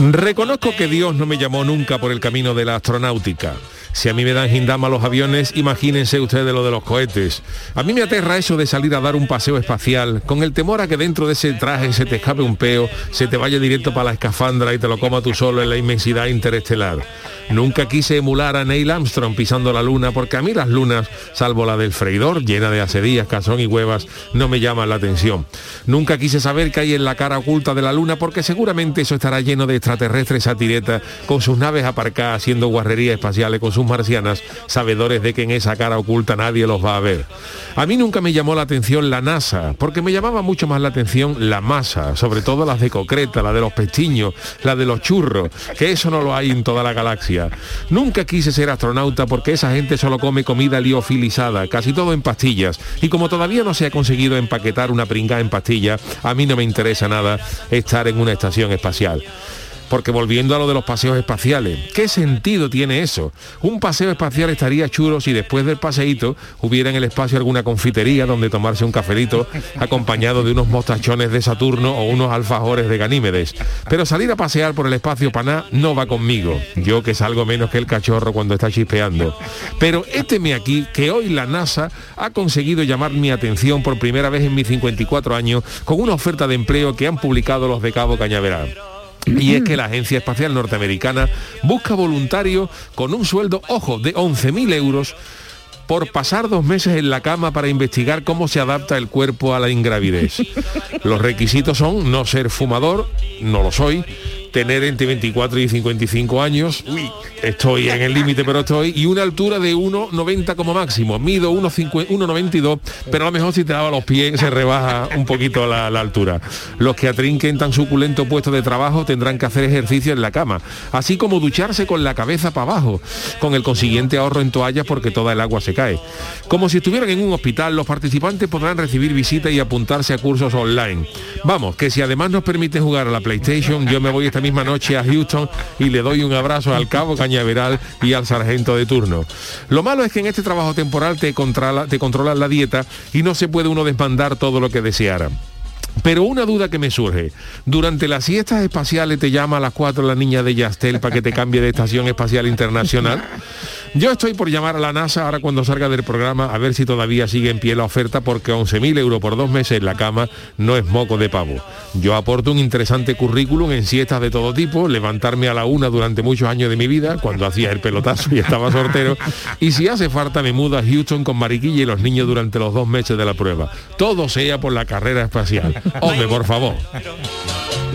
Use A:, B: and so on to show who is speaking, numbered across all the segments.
A: Reconozco que Dios no me llamó nunca por el camino de la astronáutica. Si a mí me dan gindama los aviones, imagínense ustedes lo de los cohetes. A mí me aterra eso de salir a dar un paseo espacial, con el temor a que dentro de ese traje se te escape un peo, se te vaya directo para la escafandra y te lo coma tú solo en la inmensidad interestelar. Nunca quise emular a Neil Armstrong pisando la luna, porque a mí las lunas, salvo la del freidor, llena de acedías, cazón y huevas, no me llaman la atención. Nunca quise saber qué hay en la cara oculta de la luna, porque seguramente eso estará lleno de extraterrestres satiretas, con sus naves aparcadas haciendo guarrerías espaciales con sus marcianas, sabedores de que en esa cara oculta nadie los va a ver. A mí nunca me llamó la atención la NASA, porque me llamaba mucho más la atención la masa, sobre todo las de concreta, la de los pestiños, la de los churros, que eso no lo hay en toda la galaxia. Nunca quise ser astronauta porque esa gente solo come comida liofilizada, casi todo en pastillas, y como todavía no se ha conseguido empaquetar una pringada en pastilla, a mí no me interesa nada estar en una estación espacial. Porque volviendo a lo de los paseos espaciales, ¿qué sentido tiene eso? Un paseo espacial estaría chulo si después del paseíto hubiera en el espacio alguna confitería donde tomarse un cafelito acompañado de unos mostachones de Saturno o unos alfajores de Ganímedes. Pero salir a pasear por el espacio paná no va conmigo. Yo que salgo menos que el cachorro cuando está chispeando. Pero me aquí que hoy la NASA ha conseguido llamar mi atención por primera vez en mis 54 años con una oferta de empleo que han publicado los de Cabo Cañaveral. Y es que la Agencia Espacial Norteamericana busca voluntarios con un sueldo, ojo, de 11.000 euros por pasar dos meses en la cama para investigar cómo se adapta el cuerpo a la ingravidez. Los requisitos son no ser fumador, no lo soy, tener entre 24 y 55 años, estoy en el límite pero estoy, y una altura de 1,90 como máximo, mido 1,92, pero a lo mejor si te daba los pies se rebaja un poquito la, altura. Los que atrinquen tan suculento puesto de trabajo tendrán que hacer ejercicio en la cama, así como ducharse con la cabeza para abajo, con el consiguiente ahorro en toallas porque toda el agua se cae. Como si estuvieran en un hospital, los participantes podrán recibir visitas y apuntarse a cursos online. Vamos, que si además nos permite jugar a la PlayStation, yo me voy esta misma noche a Houston y le doy un abrazo al cabo Cañaveral y al sargento de turno. Lo malo es que en este trabajo temporal te controla, te controlan la dieta y no se puede uno desmandar todo lo que deseara. Pero una duda que me surge, durante las siestas espaciales te llama a las 4 la niña de Yastel para que te cambie de estación espacial internacional. Yo estoy por llamar a la NASA ahora cuando salga del programa a ver si todavía sigue en pie la oferta porque 11.000 euros por dos meses en la cama no es moco de pavo. Yo aporto un interesante currículum en siestas de todo tipo, levantarme a la una durante muchos años de mi vida, cuando hacía el pelotazo y estaba soltero, y si hace falta me mudo a Houston con Mariquilla y los niños durante los dos meses de la prueba. Todo sea por la carrera espacial. Hombre, por favor.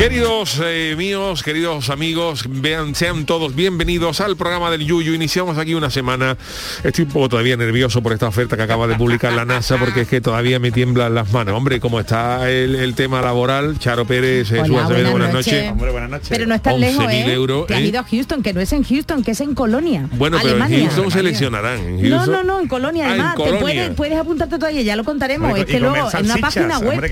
A: Queridos eh, míos, queridos amigos, vean, sean todos bienvenidos al programa del Yuyu. Iniciamos aquí una semana. Estoy un poco todavía nervioso por esta oferta que acaba de publicar la NASA porque es que todavía me tiemblan las manos. Hombre, como está el, tema laboral, Charo Pérez, eh,
B: Hola, buenas, buenas noches. Hombre, buenas noches. Pero no está lejos, ¿eh? euros. Que ha ido a Houston, que no es en Houston, que es en Colonia.
A: Bueno, pero en Houston seleccionarán.
B: No, no, no, en Colonia ah, además. te puedes, puedes, apuntarte todavía, ya lo contaremos. es que luego en una página web.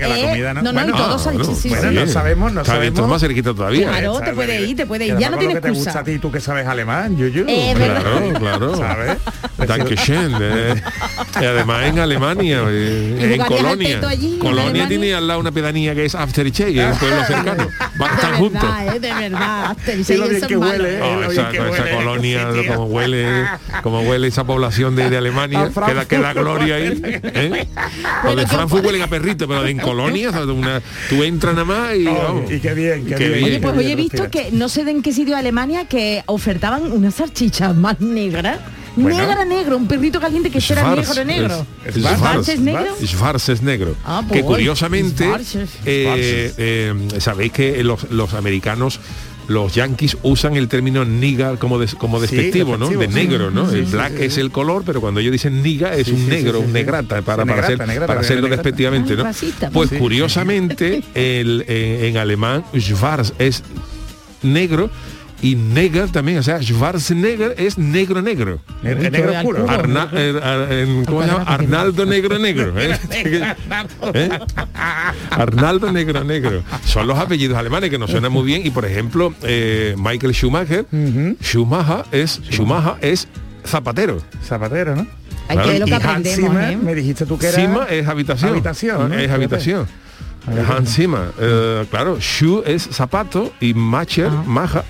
B: no, no, y todo
C: Bueno, no sabemos, no sabemos
A: esto es más cerquita todavía.
B: Claro, te puede ir, te puede ir. Ya no tienes excusa.
C: te gusta a ti, tú que sabes alemán, Yuyu.
B: Eh,
A: claro, claro. ¿Sabes? Dankeschön. Eh. Y además en Alemania, eh, en Colonia. Colonia tiene al lado una pedanía que es Afterichey, el pueblo cercano. Están juntos.
B: Eh, de verdad,
C: es que huele.
A: Oh, esa, esa colonia, como huele, como huele esa población de, de Alemania, queda, queda gloria ahí. ¿eh? Los de Frankfurt huelen a perrito, pero en Colonia, una, tú entras nada más y...
C: Qué bien, qué, bien.
B: Oye, pues hoy he visto que no sé de en qué sitio de Alemania que ofertaban unas salchichas más negras. Negra negro, un perrito caliente que era negro negro.
A: ¿Schwarz es negro? Schwarz es negro. Ah, pues que curiosamente, eh, eh, sabéis que los, los americanos los yankees usan el término niga como, como despectivo, ¿no? De negro, ¿no? el black es el color, pero cuando ellos dicen niga es un negro, un negrata, para, para, para hacerlo despectivamente, ¿no? pues curiosamente, el, eh, en alemán, Schwarz es negro y Neger también, o sea, Schwarzenegger es negro negro.
C: Negro, oscuro.
A: Eh, ¿Cómo se llama? Arnaldo Negro Negro. ¿eh? ¿Eh? Arnaldo Negro Negro. Son los apellidos alemanes que nos suenan muy bien y por ejemplo, Michael Schumacher, Schumacher es Schumacher es zapatero.
C: Zapatero, ¿no?
B: Hay que lo que aprendemos,
C: me dijiste tú que era
A: Sima es habitación.
C: Habitación,
A: Es habitación. Hans Zimmer. Eh, claro, shoe es zapato y macher, maja,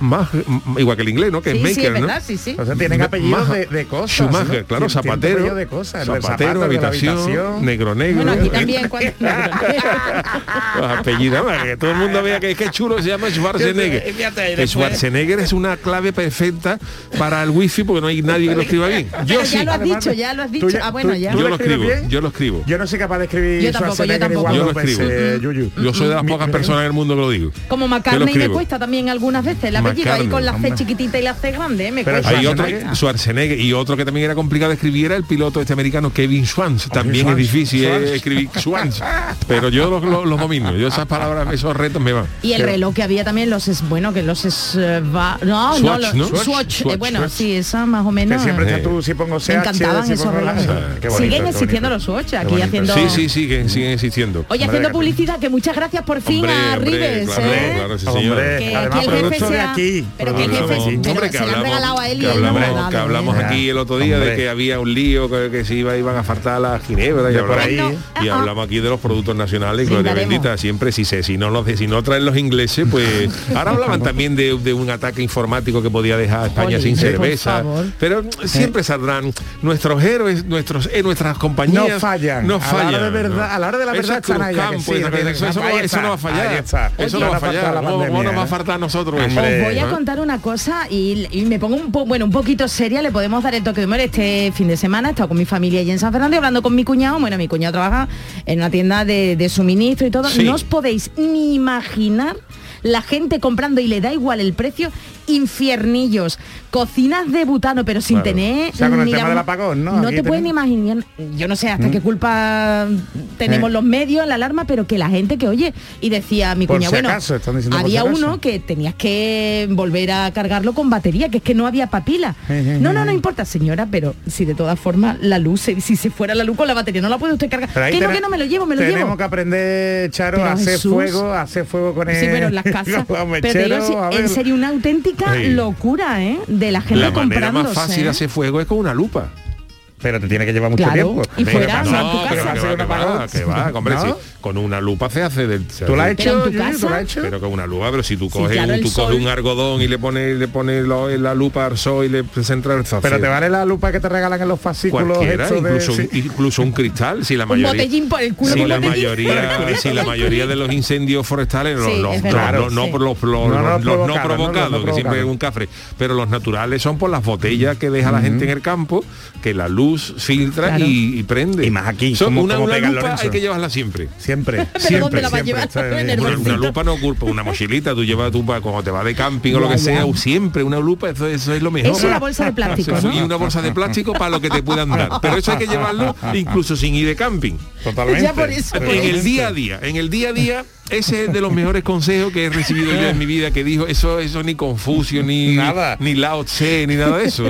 A: igual que el inglés, ¿no? Que es maker,
B: sí,
A: ¿no?
B: Sí, sí.
C: O sea, tienen apellidos de, de, cosas.
A: Schumacher, claro, zapatero.
C: De cosas,
A: zapatero, habitación, habitación, negro negro.
B: Bueno, aquí también cuando...
A: apellido, que todo el mundo vea que, que chulo se llama Schwarzenegger. Schwarzenegger es una clave perfecta para el wifi porque no hay nadie que lo escriba bien.
B: Yo sí. Ya lo has dicho, ya lo has dicho. Ah, bueno, ya.
A: Yo lo escribo, yo lo escribo.
C: Yo no soy capaz de escribir
B: yo tampoco, yo tampoco.
A: Yo lo escribo. Yo soy de las pocas personas en el mundo que lo digo.
B: Como McCartney me cuesta también algunas veces el apellido ahí con la C chiquitita y la C grande, me cuesta.
A: Hay otro, Schwarzenegger, y otro que también era complicado de escribir era el piloto este americano Kevin Schwanz. También es difícil escribir Schwanz. Pero yo los lo, domino, yo esas palabras, esos retos me van.
B: Y el reloj que había también los es bueno que los es no,
A: no,
B: ¿no? Swatch, bueno, sí, esa más o menos.
C: siempre tú si pongo
B: Me encantaban esos relojes. Siguen existiendo los Swatch aquí haciendo
A: Sí, sí, siguen, siguen existiendo.
B: Oye, haciendo publicidad que muchas gracias por fin a Rives,
A: claro,
B: ¿eh?
A: Claro, sí, señor.
C: que, Además, que el jefe sea, de aquí.
B: Pero que el jefe hombre, que se hablamos, regalado a él y
A: que hablamos,
B: que
A: hablamos aquí el otro día hombre. de que había un lío, que, que se iba, iban a faltar las ginebras y, hablamos, ahí. y hablamos aquí de los productos nacionales, gloria bendita, siempre si se, si no los si no traen los ingleses, pues ahora hablaban también de, de un ataque informático que podía dejar a España sin cerveza. Pero siempre saldrán nuestros héroes, nuestros eh, nuestras compañías
C: no fallan.
A: No fallan.
C: A la hora de verdad, a la hora de la verdad están ahí.
A: Eso no va a fallar. Eso no va a fallar. ¿Cómo nos va a faltar a nosotros
B: Os voy a contar una cosa y, me pongo un, bueno, un poquito seria, le podemos dar el toque de humor este fin de semana. He estado con mi familia allí en San Fernando hablando con mi cuñado. Bueno, mi cuñado trabaja en una tienda de, suministro y todo. No os podéis ni imaginar la gente comprando y le da igual el precio, infiernillos, cocinas de butano, pero sin tener...
C: O sea, con el tema del apagón, ¿no?
B: No te pueden imaginar, yo no sé hasta ¿Mm? qué culpa tenemos los medios, la alarma, pero que la gente que oye, y decía mi cuña, bueno, había uno que tenías que volver a cargarlo con batería, que es que no había papila. no, no, no importa, señora, pero si de todas formas la luz, si se fuera la luz con la batería, no la puede usted cargar. Que no, que no me lo llevo, me lo
C: llevo.
B: Tenemos
C: que aprender, Charo, a hacer fuego, a hacer fuego con el...
B: Sí, pero en las casas. pero en serio, una auténtica locura, ¿eh? De la gente
A: la
B: manera
A: más fácil de hacer fuego es con una lupa
C: pero te tiene que llevar mucho tiempo.
B: Y fuera,
A: no, no, pero va, que va, que va, hombre, ¿No? sí, con una lupa se hace del
C: ¿Tú la has hecho? ¿Tú la has hecho?
A: Pero con una lupa, pero si tú coges, sí, claro, un, tú coges un algodón y le pones le pones la lupa al sol y le centra el sol.
C: Pero te vale la lupa que te regalan en los fascículos
A: incluso, de, incluso un cristal, si la mayoría
B: un botellín por el culo,
A: si la mayoría si la mayoría de los incendios forestales no no por los no provocados, que siempre es un cafre, pero los naturales son por las botellas que deja la gente en el campo, que la luz filtra y, prende.
C: Y más aquí.
A: Son una, lupa hay que llevarla siempre.
C: Siempre.
B: siempre, la va a llevar?
A: Una, lupa no culpa, una mochilita, tú llevas tu cuando te va de camping o lo que sea, siempre una lupa, eso, eso es lo mejor.
B: Es una bolsa de plástico.
A: Y una bolsa de plástico para lo que te puedan dar. Pero eso hay que llevarlo incluso sin ir de camping.
C: Totalmente.
A: En el día a día, en el día a día ese es de los mejores consejos que he recibido yo en mi vida, que dijo, eso eso ni Confucio, ni,
C: nada.
A: ni Lao Tse, ni nada de eso.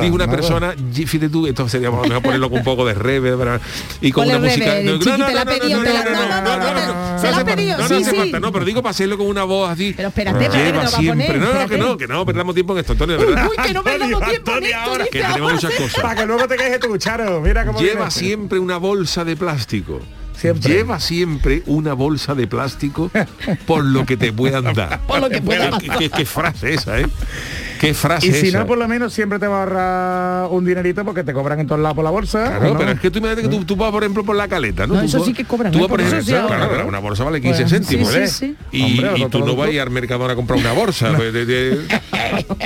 A: dijo una persona, fíjate tú, esto sería mejor ponerlo con un poco de reverb y con una música.
B: No, no, no, no, se la ha pedido, sí, sí.
A: No, pero digo para hacerlo con una voz así.
B: Pero espérate, lleva
A: siempre. No, que no, que no, perdamos tiempo en esto, Antonio, de
B: verdad. Uy, que no perdamos tiempo en esto.
A: Que tenemos muchas cosas.
C: Para que luego te quejes tu Charo. Mira cómo
A: Lleva siempre una bolsa de plástico. Lleva siempre una bolsa de plástico por lo que te puedan dar.
B: por lo que pueda
A: ¿Qué, qué, frase esa, ¿eh? ¿Qué frase
C: Y si no, por lo menos siempre te va a ahorrar un dinerito porque te cobran en todos lados por la bolsa.
A: Claro, pero es que tú imagínate que tú, tú, vas, por ejemplo, por la caleta, ¿no?
B: no eso sí que cobran.
A: Tú vas, por
B: Por
A: ejemplo,
B: eso sí
A: claro,
B: ahorran.
A: claro, una bolsa vale 15
B: Bueno,
A: céntimos.
B: sí,
A: ¿eh?
B: sí, sí.
A: Y,
C: Hombre,
A: y
C: lo
A: tú no vas a ir al Mercadona a comprar una bolsa. pues, de- de-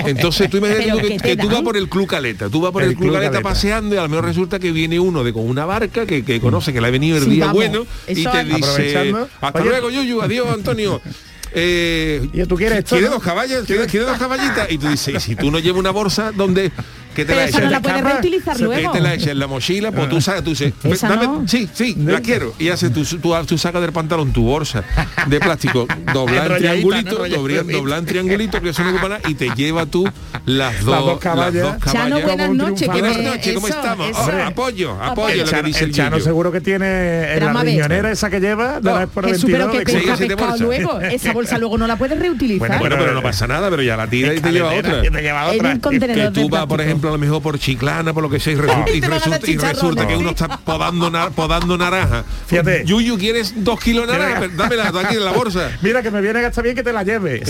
A: Entonces tú imagínate que,
B: ¿qué te
A: que tú vas por el Club Caleta, tú vas por el,
C: El
A: Club
C: Club
A: Caleta,
C: Caleta.
A: paseando y a lo mejor resulta que viene uno de con una barca que, que conoce que le ha venido el día bueno y te dice hasta luego Yuyu, adiós Antonio. Eh,
C: ¿Y tú quieres esto,
A: ¿Quieres
C: no?
A: dos caballos? ¿Quieres, quieres dos caballitas? Y tú dices, ¿y si tú no llevas una bolsa, ¿dónde? ¿Qué te
B: Pero
A: la echas?
B: no la
A: ¿Te
B: puedes reutilizar
A: ¿Qué
B: luego.
A: te la echas en la mochila? Pues tú sacas, tú dices,
B: Esa
A: dame-
B: no.
A: sí, sí, la quiero. Y haces tú, tú, tú sacas del pantalón tu bolsa de plástico, doblar en triangulito,
C: ¿no?
A: doblar, en triangulito, que eso no ocupa nada, y te lleva tú las dos,
C: dos caballas.
A: las dos
B: Chano,
A: caballas.
B: buenas
C: Como un
B: noches. que
A: Buenas noches, ¿cómo
B: eso,
A: estamos?
B: eso.
A: Oh, apoyo, apoyo
C: El
A: lo que
C: Chano,
A: dice el,
C: Chano seguro que tiene en la riñonera esa que lleva de
A: No,
C: la por
B: Jesús, pero
C: 22
B: que
C: de
A: seis
B: pesca
A: o siete
B: pescado
A: bolsas.
B: luego. Esa bolsa luego no la puedes reutilizar.
C: Bueno,
A: Bueno, pero no pasa nada, pero ya la tira y te lleva otra.
C: y te lleva
B: En
C: otra.
B: un contenedor
A: que
B: de
A: tú vas, por
B: plástico.
A: Ejemplo, a lo mejor por Chiclana, por lo que sea, y resulta,
B: Y
A: resulta, y resulta que uno está podando, na- podando naranja.
C: Fíjate.
A: Yuyu, ¿quieres dos kilos de naranja? Dámela aquí en la bolsa.
C: Mira que me viene a gastar bien que te la lleve.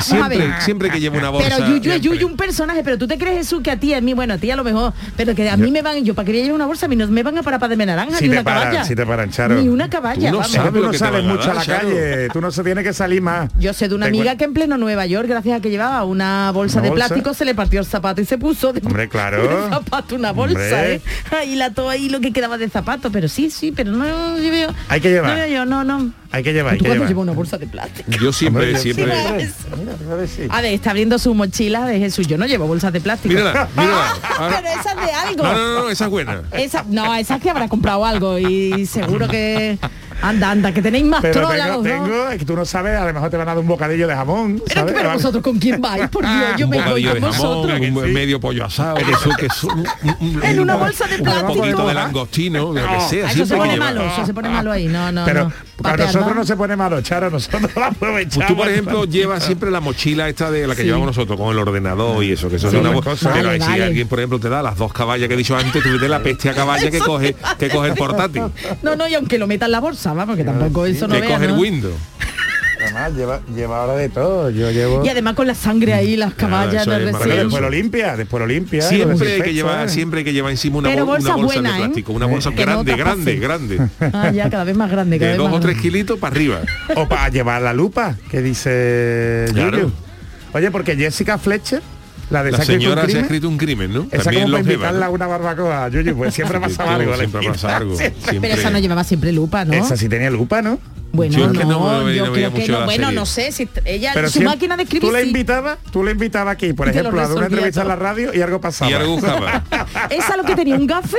A: siempre, siempre que llevo una bolsa.
B: Pero Yuyu es. Yuyu un personaje, pero tú te crees Jesús que a ti, a mí, bueno, a ti a lo mejor, pero que a mí me van, yo para querer llevar una bolsa, a mí no me van a parar para darme naranja,
C: Si
B: ni
C: te
B: una
C: paran,
B: caballa.
C: si te paran, Charo.
B: Ni una caballa,
A: no sabes.
C: Tú no
A: que
C: mucho a la calle, tú no se tiene que salir más.
B: Yo sé de una amiga que en pleno Nueva York, gracias a que llevaba una bolsa
C: ¿Una
B: de plástico, se le partió el zapato y se puso de
C: Hombre, claro.
B: un zapato, una bolsa,
C: Hombre.
B: ¿eh? Ahí la todo ahí lo que quedaba de zapato, pero sí, sí, pero no yo veo.
C: Hay que llevar.
B: No veo yo, no, no.
C: Hay que llevar, hay
B: ¿Tú
C: que llevar.
B: llevas una bolsa de plástico?
A: Yo siempre,
C: Hombre,
A: siempre.
B: Sí,
C: a
B: ver, está abriendo su mochila de Jesús. Yo no llevo bolsas de plástico.
A: Mírala, mírala. Ahora-
B: Pero esa es de algo.
A: No, no, no, esa es buena.
B: Esa, no, esa es que habrá comprado algo y seguro que anda, anda, que tenéis más
C: Pero
B: trola
C: tengo,
B: los dos.
C: tengo, es que tú no sabes, a lo mejor te van a dar un bocadillo de jamón.
B: Pero,
C: ¿sabes?
B: pero vosotros con quién vais, por Dios, yo
A: un
B: me voy con vosotros.
A: un
C: sí.
A: medio pollo asado, que eso, que eso, un- un-
B: En una
A: un-
B: bolsa de
A: Un
B: plástico.
A: poquito de langostino, lo que sea.
B: Ah, eso se
A: siempre
B: pone
A: que lleva.
B: malo, eso se pone malo ahí, no, no,
C: Pero
B: no.
C: para nosotros
B: ¿no?
C: no se pone malo, Charo, nosotros la
A: Pues
C: aprovechamos.
A: tú, por ejemplo, llevas siempre la mochila esta de la que
B: Sí.
A: llevamos nosotros, con el ordenador y eso, que eso
C: Sí,
A: es una
C: cosas.
A: Pero
B: Vale,
A: si alguien, por ejemplo, te da las dos caballas que he dicho antes, tú ves la peste a caballa que coge,
B: te
A: que coge el portátil,
B: No, no, y aunque lo meta en la bolsa, va, porque tampoco eso no veas,
A: coge el
B: ¿no?
A: Windows.
C: Además, lleva, lleva ahora de todo. Yo llevo.
B: Y además con la sangre ahí, las caballas
A: eso
B: de recién.
C: después lo limpia, después lo limpia.
A: Siempre hay que llevar, siempre hay que llevar encima una, bol- una
B: bolsa
A: bolsa
B: buena,
A: de
B: ¿eh?
A: plástico, una bolsa
B: Que no
A: grande, grande, grande.
B: Ah, ya cada vez más grande, cada
A: De
B: vez
A: dos
B: más
A: o tres
B: grande.
A: kilitos para arriba.
C: O para llevar la lupa, que dice
A: Claro.
C: Oye, porque Jessica Fletcher, la de
A: La
C: un
A: señora se ha escrito un crimen, ¿no?
C: Esa
A: También
C: como para invitarla a
A: ¿no?
C: una barbacoa, Yuyu, pues siempre pasa algo.
A: Siempre pasa algo. Siempre.
B: Pero esa no llevaba siempre lupa, ¿no?
C: Esa sí tenía lupa, ¿no?
B: Bueno,
A: Yo
B: no,
A: es que no me-
B: yo
A: no
B: creo que no. Bueno,
A: serie.
B: no sé si ella
C: Pero
B: su máquina de escribir
C: tú la invitabas, tú la invitabas aquí, por ejemplo, a dar una entrevista en la radio y algo pasaba.
A: Y algo buscaba.
B: Esa lo que tenía un gafe.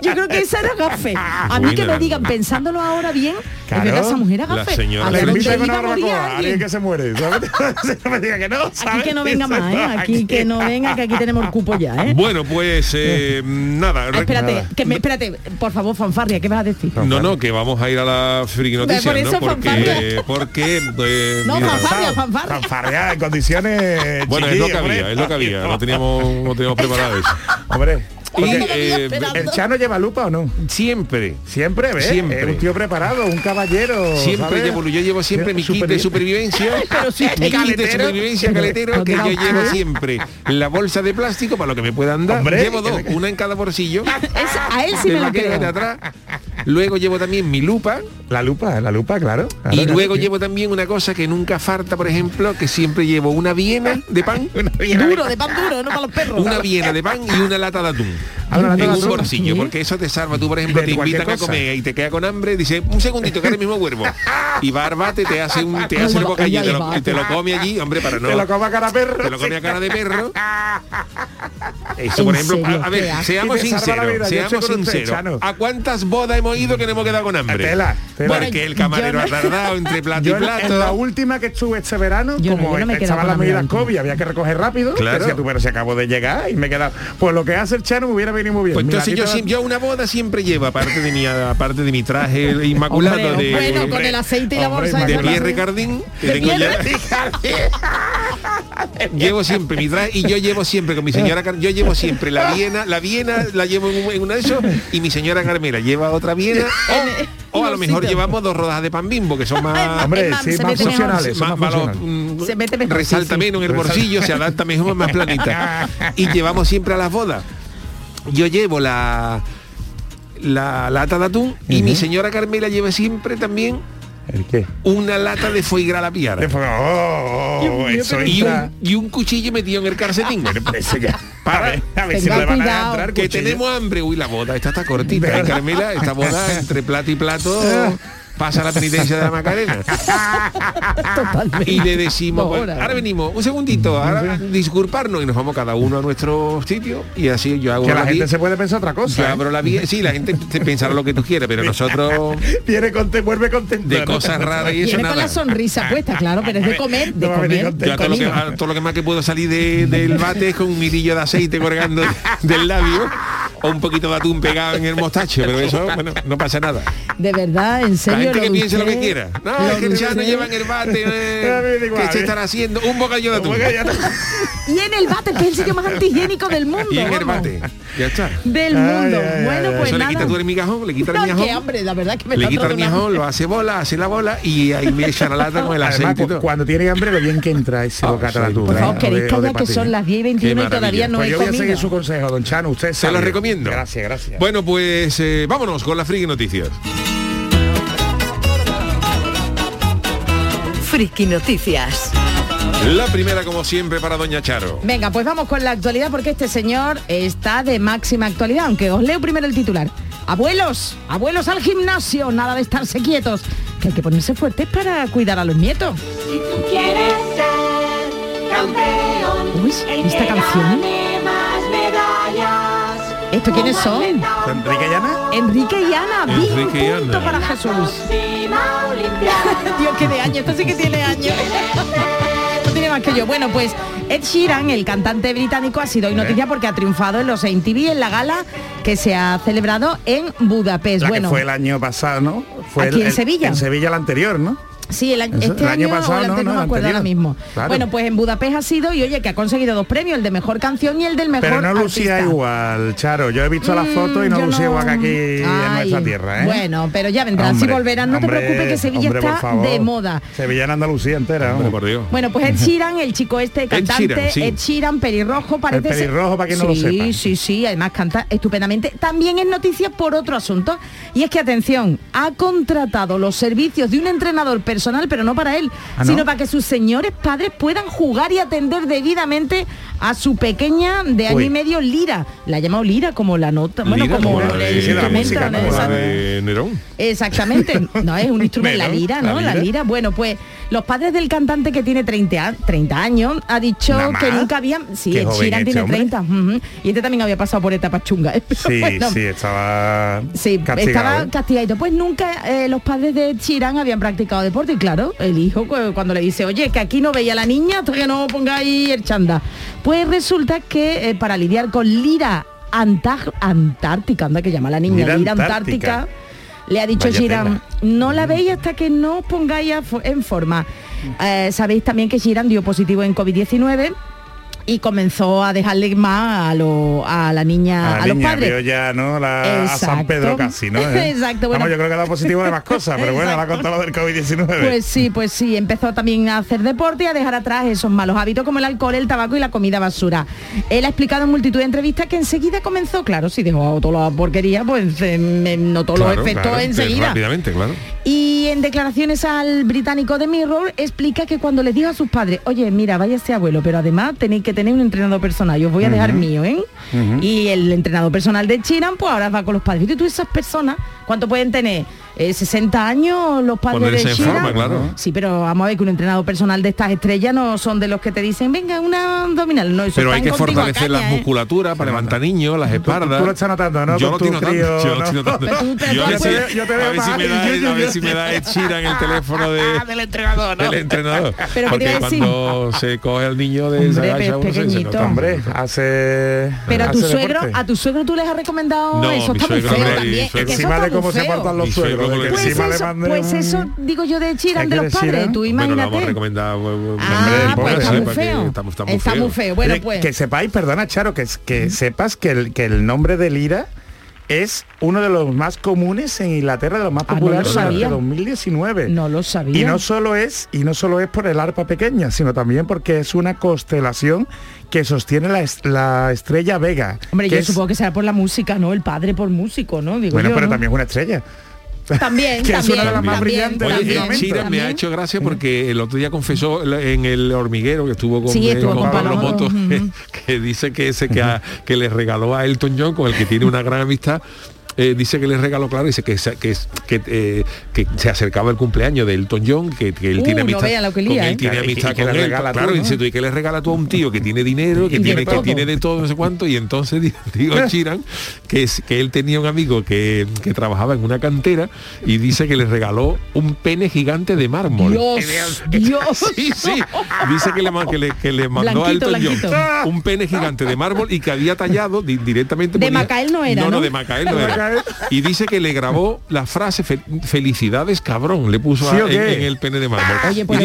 B: Yo creo que esa era gafe. A mí que me digan, pensándolo ahora bien,
C: Claro.
B: es verdad, esa mujer era
A: La
B: gafe.
A: señora
B: Allá
C: Le
B: donde
C: invita con
B: iba
C: una
B: moría
C: barbacoa a alguien
B: alguien.
C: que se muere. ¿sabes? No me diga que no,
B: Aquí que no venga más, ¿eh? Aquí que no venga, que aquí tenemos el cupo ya, ¿eh?
A: Bueno, pues eh, nada.
B: Ah, espérate, que me, espérate, por favor, fanfarria, ¿qué vas a decir?
A: No, no, que vamos a ir a la friki noticias,
B: Por eso
A: ¿no? Porque,
B: fanfarria.
A: porque eh,
B: No,
A: mira,
B: fanfarria, fanfarria.
C: Fanfarria en condiciones
A: bueno, es lo que había,
C: hombre.
A: es lo que había. No teníamos, no teníamos preparado eso.
C: Hombre,
A: Y eh,
B: esperando.
C: ¿el Chano lleva lupa o no?
A: siempre,
C: Siempre, ¿ves?
A: Siempre.
C: Es un tío preparado, un caballero.
A: siempre
C: ¿sabes?
A: llevo, yo llevo siempre mi kit de
C: Supervi-
A: supervivencia,
B: Pero sí,
A: mi kit de supervivencia caletero, que yo llevo siempre la bolsa de plástico para lo que me puedan dar.
C: Hombre,
A: llevo dos, una en cada bolsillo.
B: Es- a él sí me
A: la
B: lo creo.
A: de atrás. Luego llevo también mi lupa
C: La lupa, la lupa, claro. Claro,
A: y luego llevo también una cosa que nunca falta, por ejemplo, que siempre llevo una viena de pan,
B: Duro, de pan duro, no para los perros.
A: una viena de pan y una lata de atún.
C: Ah, lata
A: en
C: de
A: un bolsillo,
B: Sí.
A: porque eso te salva. Tú, por ejemplo,
C: De
A: te invitan a comer y te queda con hambre, dice, un segundito, que ahora mismo vuelvo. Y va Arbate, te hace un, te hace el bocadillo, te lo,
B: Barbate.
A: te lo come allí, hombre, para no...
C: Te lo coma cara perro.
A: te lo come a cara de perro. Eso,
B: ¿En
A: por ejemplo,
B: serio?
A: a, a ver, seamos
C: la
A: sinceros,
C: vida. Yo
A: seamos
C: usted,
A: sinceros. ¿A cuántas bodas hemos ido que no hemos quedado con hambre?
C: Tela, tela.
A: Porque el camarero
B: Yo
A: ha
B: no-
A: tardado entre plato
C: Yo
A: y
C: en, en la
A: plato.
C: última que estuve este verano,
B: Yo no,
C: como
B: yo no me he quedado
C: estaban
B: con
C: las
B: hambre
C: medidas
B: última.
C: COVID, había que recoger rápido.
A: Claro.
C: Pero, si tú, pero se acabó de llegar y me he quedado. Pues lo que hace el Chano me hubiera venido muy bien.
A: Pues entonces yo, siem- yo a una boda siempre llevo, aparte de mi, aparte de mi traje inmaculado
B: Hombre,
A: de,
B: bueno, con el aceite y la
C: hombre,
B: bolsa
A: de Pierre
B: ¿no?
A: Ricardín, que
B: De
A: tengo ya,
B: Pierre
A: llevo siempre mi traje y yo llevo siempre con mi señora yo llevo siempre la Viena, la Viena la llevo en, un- en una de esos y mi señora Carmela lleva otra Viena. O, O a lo mejor llevamos dos rodajas de pan bimbo, que son más...
C: Hombre, sí, más funcionales.
A: Más,
C: más
A: mm, se mete mejor, resalta menos en el bolsillo, se adapta mejor, más planita. y llevamos siempre a las bodas. Yo llevo la la lata de atún y mi señora Carmela lleva siempre también
C: ¿El qué?
A: Una lata de foie gras la piara. Oh, oh, y, un, y, un, cuchillo metido en el calcetín. Para, a ver si le van a entrar. Que tenemos hambre. Uy, la boda, esta está cortita. ¿eh, Carmela, esta boda entre plato y plato pasa la penitencia de la Macarena. Y le decimos, ahora venimos, un segundito, ahora disculparnos y nos vamos cada uno a nuestro sitio y así yo hago
C: que la, gente se puede pensar otra cosa.
A: Yo ¿eh? abro la vía, sí, la gente pensará lo que tú quieras, pero nosotros
C: viene te vuelve contento.
A: De cosas raras y eso nada.
B: con la sonrisa puesta, claro, pero es de comer, de comer.
A: todo, lo que, todo, lo que, más que puedo salir del bate es con un mirillo de aceite colgando del labio o un poquito de atún pegado en el mostacho, pero eso, bueno, no pasa nada.
B: De verdad, en serio.
A: que piense lo que quiera. No, es que ya no llevan el bate. Eh, que se están haciendo un bocadillo de atún.
B: y en el bate, que es el sitio más antihigiénico del mundo.
A: Y en el bate. Ya está.
B: Del mundo. bueno, pues
A: Eso
B: nada.
A: le quita tú el migajón, le quita el migajón.
B: hambre, la verdad que me
A: Le quita el migajón, lo hace bola, hace la bola y ahí me echa la lata con el aceite y todo.
C: Cuando tiene hambre, lo bien que entra ese ah, bocata de atún.
B: Por favor, queréis que que son las 10 y 21 y todavía no
C: pues
B: he
C: yo voy a seguir su consejo, don Chano. Usted
A: Se lo recomiendo.
C: Gracias, gracias.
A: Bueno, pues eh, vámonos con la friki noticias.
D: Friki Noticias.
A: La primera, como siempre, para Doña Charo.
B: Venga, pues vamos con la actualidad porque este señor está de máxima actualidad, aunque os leo primero el titular. Abuelos, abuelos al gimnasio, nada de estarse quietos, que hay que ponerse fuertes para cuidar a los nietos. Si tú quieres ser campeón, Uy, esta canción. ¿Esto quiénes son?
C: ¿Enrique y Ana?
B: Enrique y Ana, Enrique y punto para Jesús. Dios, que de año, esto sí que tiene años. no tiene más que yo. Bueno, pues Ed Sheeran, el cantante británico, ha sido hoy noticia porque ha triunfado en los MTV en la gala que se ha celebrado en Budapest. bueno,
C: fue el año pasado, ¿no? Fue
B: aquí en Sevilla.
C: En Sevilla el anterior, ¿no?
B: Sí, el, año, este año, pasado, no, no, me acuerdo ahora mismo. Bueno, pues en Budapest ha sido y oye que ha conseguido dos premios, el de mejor canción y el del mejor
C: Pero no lucía igual, Charo. Yo he visto las mm, fotos y no lucía igual que aquí en nuestra tierra, ¿eh?
B: Bueno, pero ya vendrán, si volverán, no te preocupes que Sevilla está de moda.
C: Sevilla en Andalucía entera,
A: por Dios.
B: Bueno, pues Ed Sheeran, el chico este cantante, Ed Sheeran, pelirrojo, parece
C: el pelirrojo para que no
B: lo
C: sepa.
B: Sí, sí, sí, además canta estupendamente. También es noticia por otro asunto y es que atención, ha contratado los servicios de un entrenador personal, pero no para ¿Ah, sino para que sus señores padres puedan jugar y atender debidamente a su pequeña de año y medio Lira. La ha llamado Lira como la nota, bueno, como, el instrumento. Exactamente, no es un instrumento, la lira, ¿no? La lira. Bueno, pues los padres del cantante que tiene 30, 30 años ha dicho que nunca habían... Sí, el tiene 30. Y este también había pasado por etapas chungas.
C: Sí, sí, estaba
B: Sí, estaba ¿eh? castigado. Pues nunca eh, los padres de Chirán habían practicado deporte y claro, el hijo cuando le dice, oye, que aquí no veía a la niña hasta que no pongáis el chanda. Pues resulta que eh, para lidiar con Lira Antártica, anda que llama la niña, Lira, Antártica. Le ha dicho Girán, no la veis hasta que no pongáis en forma. Eh, sabéis también que Girán dio positivo en COVID-19 y comenzó a dejarle más a, lo, a la niña, a, los padres.
C: ya, ¿no? a San Pedro casi, ¿no?
B: Exacto.
C: Bueno. yo creo que ha dado positivo de más cosas, pero bueno, ha contado lo del COVID-19.
B: Pues sí, pues sí, empezó también a hacer deporte y a dejar atrás esos malos hábitos como el alcohol, el tabaco y la comida basura. Él ha explicado en multitud de entrevistas que enseguida comenzó, claro, si dejó toda la porquería, pues eh, notó los efectos enseguida.
A: Rápidamente, claro.
B: Y en declaraciones al británico de Mirror explica que cuando le dijo a sus padres, oye, mira, vaya este abuelo, pero además tenéis que tener un entrenador personal, yo os voy a dejar mío, ¿eh? Y el entrenador personal de China, pues ahora va con los padres. Y tú esas personas, ¿cuánto pueden tener? 60 eh, años los padres de China.
A: claro.
B: Sí, pero vamos a ver que un entrenador personal de estas estrellas no son de los que te dicen, venga, una abdominal. No,
A: pero hay que fortalecer las ¿eh? musculaturas para levantar niños, las espaldas.
C: Tú, lo estás notando, ¿no?
A: Yo lo estoy notando. Yo estoy notando. Yo te veo A ver si me da Ed Sheeran el teléfono de,
C: del entrenador, ¿no?
A: Del entrenador. Pero Porque cuando se coge al niño de
B: esa pequeñito.
C: Hombre, hace
B: Pero a tu suegro, a tu suegro tú les has recomendado eso está muy feo también.
C: Encima de cómo se portan los suegros
B: pues, eso, pues eso digo yo de Chiran de los padres, tú imagínate.
A: Bueno,
B: ah, pues está muy feo. Está, muy feo. Bueno, pues.
C: Que sepáis, perdona Charo, que, que sepas que el, que el nombre de Lira es uno de los más comunes en Inglaterra, de los más ah, populares durante 2019.
B: No lo sabía.
C: Y no solo es y no solo es por el arpa pequeña, sino también porque es una constelación que sostiene la, estrella Vega.
B: Hombre, yo supongo que será por la música, ¿no? El padre por músico, ¿no?
C: Digo bueno, pero también es una estrella.
B: También, que es una de las más brillantes.
A: Oye, me ha hecho gracia porque el otro día confesó en el hormiguero que estuvo con,
B: sí, estuvo con, Pablo Motos,
A: que, dice que ese que, que le regaló a Elton John, con el que tiene una gran amistad, eh, dice que le regaló, claro, dice que, que, que, eh, que, se acercaba el cumpleaños de Elton John, que, él tiene uh, amistad,
B: no con él,
A: ¿eh? tiene amistad con él. Claro, dice tú, y que le regala tú a un tío que tiene dinero, que tiene, que tiene de todo, no sé cuánto, y entonces digo Chiran que, es, que él tenía un amigo que, que trabajaba en una cantera y dice que le regaló un pene gigante de mármol.
B: Dios, Dios.
A: sí, sí. Dice que le, que le, que le mandó a Elton John un pene gigante de mármol y que había tallado directamente.
B: De Macael no era.
A: No, no, de Macael no era y dice que le grabó la frase felicidades cabrón, le puso en, el pene de mármol.
B: Pues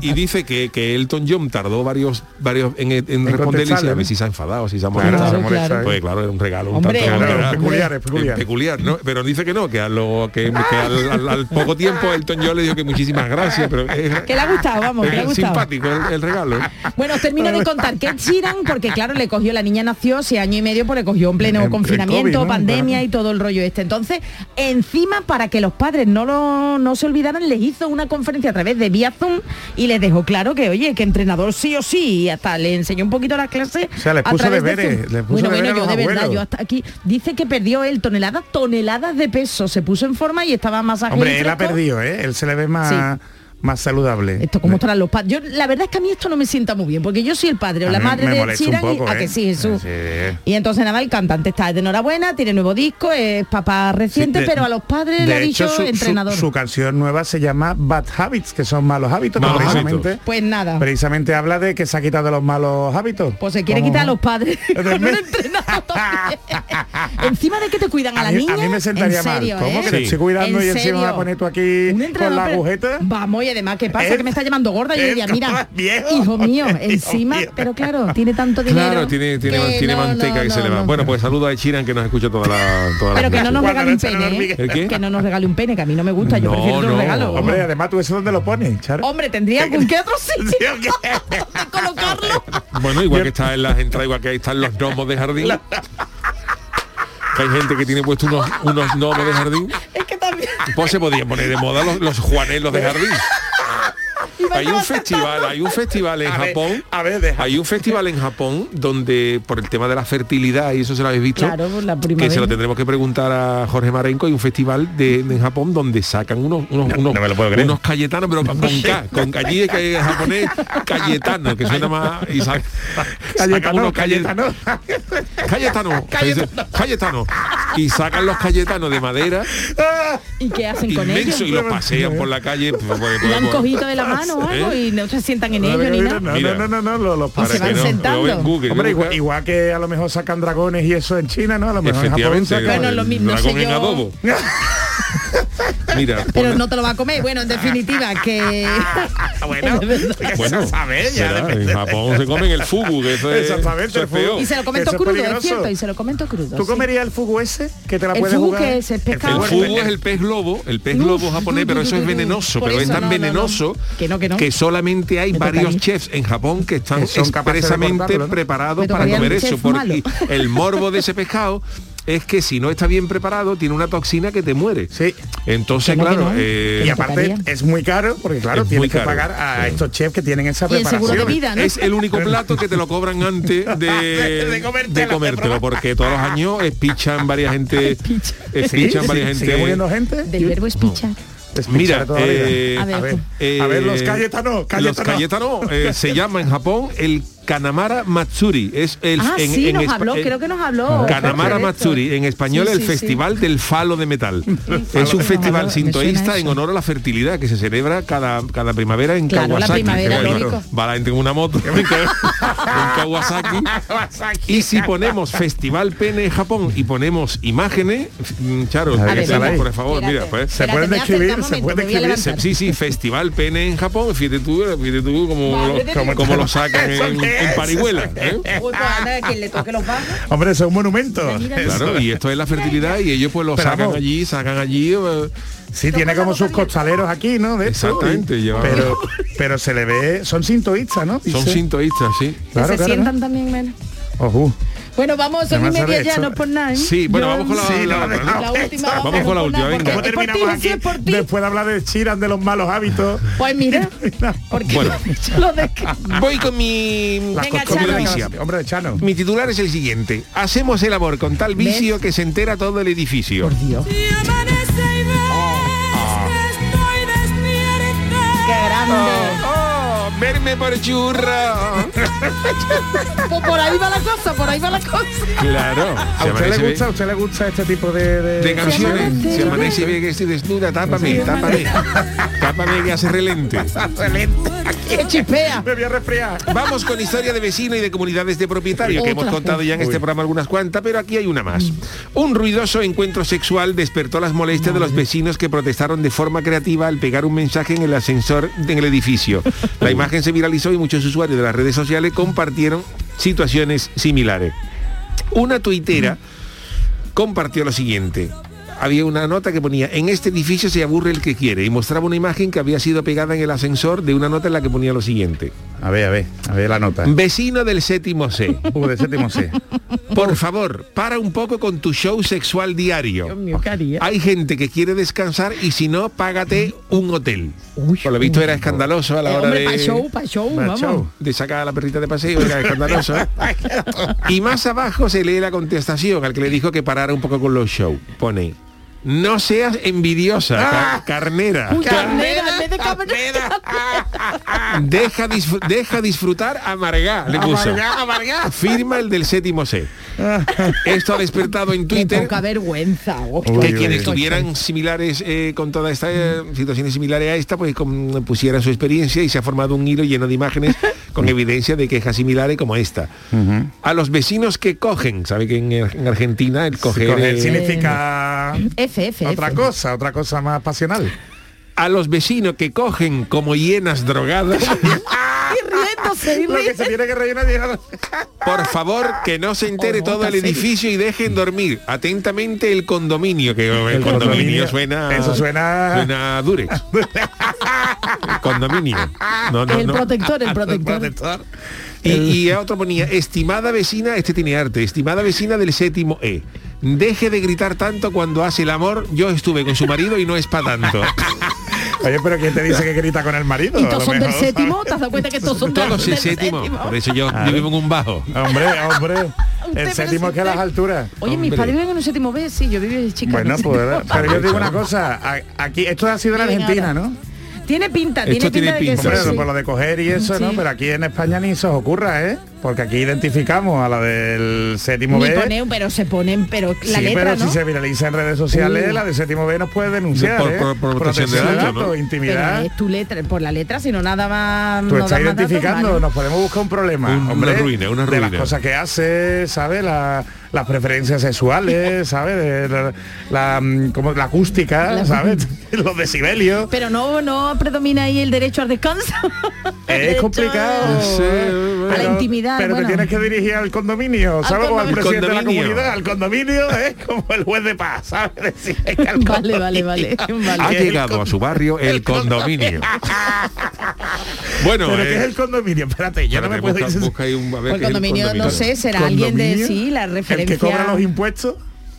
A: y, dice, que, que, Elton John tardó varios varios en, en, responderle y a ver si se ha enfadado, si se ha molestado. Pues claro, era un regalo un tanto
C: peculiar, peculiar.
A: peculiar ¿no? Pero dice que no, que a lo que, al, poco tiempo Elton John le dijo que muchísimas gracias, pero
B: que le ha gustado, vamos, que le ha gustado.
A: simpático el, regalo.
B: Bueno, termino de contar que Sheeran, porque claro, le cogió la niña nació hace año y medio, pues le cogió en pleno confinamiento, pandemia y todo el rollo este. Entonces, encima, para que los padres no, lo, no se olvidaran, les hizo una conferencia a través de vía Zoom y les dejó claro que, oye, que entrenador sí o sí, y hasta le enseñó un poquito las clases.
C: O sea, les puso deberes. Les puso
B: bueno, bueno, yo de verdad, yo hasta aquí, dice que perdió él toneladas, toneladas de peso, se puso en forma y estaba más
C: Hombre, él ha perdido, ¿eh? Él se le ve más más saludable.
B: Esto como estarán los padres. Yo la verdad es que a mí esto no me sienta muy bien, porque yo soy el padre o la madre de Chiran y, a que ¿eh? sí, Jesús. Y entonces nada, el cantante está de enhorabuena, tiene nuevo disco, es papá reciente, pero a los padres le ha dicho su, entrenador.
C: Su, canción nueva se llama Bad Habits, que son malos hábitos, precisamente.
B: Pues nada.
C: Precisamente habla de que se ha quitado los malos hábitos.
B: Pues se quiere quitar a los padres encima de que te cuidan a, la niña.
C: A mí me sentaría mal. ¿Cómo que te estoy cuidando y encima me a poner tú aquí con la agujeta?
B: Vamos, y además, ¿qué pasa? Que me está llamando gorda. Y yo diría, mira, hijo mío, encima, pero claro, tiene tanto dinero.
A: Claro, tiene, tiene, tiene manteca que se le va. Bueno, pues saludo a Chiran que nos escucha toda la toda
B: Pero que no nos regale un pene, ¿eh? Que no nos regale un pene, que a mí no me gusta, yo prefiero un regalo.
C: Hombre, además tú eso dónde lo pones, Charo.
B: Hombre, tendría con qué otro sitio colocarlo.
A: Bueno, igual que está en las entradas, igual que ahí están los gnomos de jardín. que hay gente que tiene puesto unos, unos gnomos de jardín.
B: Es que también.
A: Pues se podían poner de moda los, los juanelos de jardín hay un festival, hay un festival en Japón.
C: a ver,
A: hay un festival en Japón donde por el tema de la fertilidad y eso se lo habéis visto. que se lo tendremos que preguntar a Jorge Marenco. Hay un festival de, en Japón donde sacan unos unos unos, unos cayetanos, pero con K, con allí que japonés Cayetano, que suena más y saca,
C: Cayetano, unos Cayetano.
A: Cayetano, Cayetano. Y sacan los Cayetanos de madera.
B: ¿Y qué hacen con ellos?
A: Y los pasean por la calle. Pues,
B: pues, han cogido de la mano y no se sientan en ellos ni nada. No,
C: no, no, no, los,
B: los se van sentando.
C: Hombre, igual, que a lo mejor sacan dragones y eso en China, ¿no? A lo mejor en Japón sacan...
B: Bueno, lo mismo, no sé yo.
A: Mira,
B: pero no te lo va a comer. Bueno, en definitiva, que.
C: bueno, bueno sabe, ya
A: en Japón se comen el fugu, que eso es,
C: Exactamente, el fugu.
B: Y se lo comento crudo, es, cierto, y se lo comento crudo.
C: ¿Tú comerías el fugu ese? Que te la puedes
B: fugu
C: jugar.
B: Que es el, pescado.
A: el fugu es el pez globo, el pez globo japonés, pero eso es venenoso, pero es tan venenoso que solamente hay varios chefs en Japón que están expresamente preparados para comer eso, porque el morbo de ese pescado es que si no está bien preparado tiene una toxina que te muere.
C: Sí.
A: Entonces, claro. Eh,
C: y aparte es muy caro porque claro, tienes que pagar a estos chefs que tienen esa preparación.
A: Es el único plato que te lo cobran antes de, de, comértelo, porque todos los años espichan varias gente. Espichan varias gente.
C: ¿Sigue muriendo gente?
B: Del verbo espichar.
A: Mira, eh,
C: a, ver, a, ver, los Cayetano,
A: Los Cayetano eh, se llama en Japón el Kanamara Matsuri. Es el,
B: ah, en, sí, nos habló, creo que nos habló.
A: Kanamara Matsuri, en español el Festival del Falo de Metal. es un festival sintoísta en honor a la fertilidad que se celebra cada, cada primavera en
B: claro,
A: Kawasaki.
B: La primavera,
A: va la gente en una moto en Kawasaki. y si ponemos Festival Pene Japón y ponemos imágenes, mm, Charo, por favor, mira, pues.
C: Se pueden escribir, se puede escribir.
A: Sí, sí, Festival Pene en Japón, fíjate tú, fíjate tú como, lo, como, lo sacan en en parihuela. ¿eh?
C: Hombre, eso es un monumento.
A: Claro, y esto es la fertilidad y ellos pues lo sacan allí, sacan allí. Eh,
C: Sí, tiene como sus costaleros aquí, ¿no? De
A: Exactamente,
C: pero, pero se le ve, son sintoístas, ¿no?
A: Son sintoístas, sí.
B: Claro, se sientan también menos. Bueno, vamos, son y media ya, no por nada. ¿eh?
A: Sí, bueno, vamos con la,
B: sí,
A: la,
B: la, última.
A: Vamos, con la última, venga.
C: ¿Cómo terminamos aquí? Después de hablar de Chiran, de los malos hábitos.
B: Pues mira, porque bueno,
A: lo de voy con mi,
B: venga,
A: con
B: mi.
C: Hombre de Chano.
A: Mi titular es el siguiente. Hacemos el amor con tal vicio ¿Ves? que se entera todo el edificio.
B: Por Dios.
A: Por churra.
B: pues por ahí va la cosa, por ahí va la cosa.
A: Claro.
C: ¿A usted, le gusta, ¿A usted le gusta este tipo de, de...
A: de canciones? Si amanece y ve que estoy desnuda, tápame, tápame. tápame que hace relente.
C: relente.
B: Que chispea.
C: Me voy a resfriar.
A: Vamos con historia de vecino y de comunidades de propietario, que hemos contado ya en este programa algunas cuantas, pero aquí hay una más. Un ruidoso encuentro sexual despertó las molestias de los vecinos que protestaron de forma creativa al pegar un mensaje en el ascensor en el edificio. La imagen se viralizó y muchos usuarios de las redes sociales compartieron situaciones similares. Una tuitera compartió lo siguiente. Había una nota que ponía, en este edificio se aburre el que quiere, y mostraba una imagen que había sido pegada en el ascensor de una nota en la que ponía lo siguiente.
C: A ver, a ver, a ver la nota.
A: Vecino del séptimo C.
C: Uh, del séptimo C.
A: Por favor, para un poco con tu show sexual diario.
B: Dios mío, ¿qué haría?
A: Hay gente que quiere descansar y si no, págate un hotel. Uy, Por lo visto era escandaloso a la
B: Eh,
A: hora
B: hombre,
A: de...
B: pa' show, pa' show,
C: Pa'
B: vamos.
C: show.
A: de sacar a la perrita de paseo, era escandaloso. ¿eh? y más abajo se lee la contestación al que le dijo que parara un poco con los shows. Pone, no seas envidiosa, ca- carnera.
B: Uy, carnera, en vez de carnera.
A: Deja, deja disfrutar amargá, le puso.
C: Amargá, amargá.
A: Firma el del séptimo C. Esto ha despertado en
B: Qué
A: Twitter
B: poca vergüenza. oh.
A: Que
C: uy,
A: quienes
C: uy.
A: tuvieran similares eh, con toda esta eh, situaciones similares a esta pues pusieran su experiencia y se ha formado un hilo lleno de imágenes con evidencia de quejas similares como esta a los vecinos que cogen sabe que en, en Argentina el coger,
C: Coger
A: eh,
C: significa
B: F, F,
C: otra
B: F.
C: cosa, otra cosa más pasional.
A: a los vecinos que cogen como hienas drogadas
C: Lo que se
B: riéndose.
C: tiene que rellenar llega-
A: por favor que no se entere
B: Oh,
A: todo el edificio y dejen dormir atentamente el condominio que el,
C: El
A: condominio,
C: condominio,
A: suena
C: eso suena-
A: suena a durex El condominio no, no,
B: El
A: no.
B: protector, el protector.
C: protector.
A: Y, y a otro ponía, estimada vecina, este tiene arte, estimada vecina del séptimo E. Deje de gritar tanto cuando hace el amor. Yo estuve con su marido y no es para tanto.
C: Oye, pero ¿quién te dice que grita con el marido?
B: Y todos son del séptimo, ¿te has dado cuenta que todos son del,
A: Todos el
B: del
A: séptimo. Por eso yo, yo vivo en un bajo.
C: Hombre, hombre. El séptimo
B: si
C: que a las alturas.
B: Oye, mis padres viven en un séptimo B, sí, yo vivo en Chicago.
C: Bueno, pues, pero yo digo una cosa, aquí esto ha sido en Argentina. ¿no?
B: Tiene pinta, tiene
A: tiene
B: pinta de que
A: pinta.
B: sí,
C: Hombre,
B: sí.
C: por lo de coger y eso, ¿no? Pero aquí en España ni se os ocurra, ¿eh? Porque aquí identificamos a la del séptimo
B: Ni
C: B.
B: pone, pero se ponen, pero la
C: sí,
B: letra,
C: pero
B: ¿no?
C: si se viraliza en redes sociales,
B: Uh.
C: la del séptimo B nos puede denunciar,
A: Por-
C: ¿eh?
A: por- por protección de datos, ¿no?
B: Pero
C: intimidad.
B: es tu letra, por la letra, si no nada más.
C: Tú
B: no
C: estás
B: datos,
C: identificando, nos podemos buscar un problema,
A: Un- una
C: hombre,
A: ruina, una
C: de las
A: ruina.
C: cosas que hace, ¿sabes? La- las preferencias sexuales, ¿sabes? La, la, mm, como la acústica, ¿sabes? Los decibelios.
B: Pero no, no predomina ahí el derecho al descanso.
C: Es
B: derecho
C: complicado.
A: Sí,
B: A la
C: Pero- Pero
B: bueno.
C: te tienes que dirigir al condominio,
B: Al
C: ¿sabes? Al
B: condominio.
C: presidente de la comunidad. Al condominio es como el juez de paz, ¿sabes? Decir,
B: Vale, vale, vale.
A: Ha
C: ¿Qué el
A: llegado a su barrio el condominio. bueno,
C: ¿Pero qué
A: eh,
C: es el condominio? Espérate, yo no me puedo
A: busca,
C: ir...
A: busca ahí un, a ver
B: Pues
A: qué es el
B: condominio, no sé, será alguien de sí, la
C: El
B: referencia.
C: que cobra los impuestos.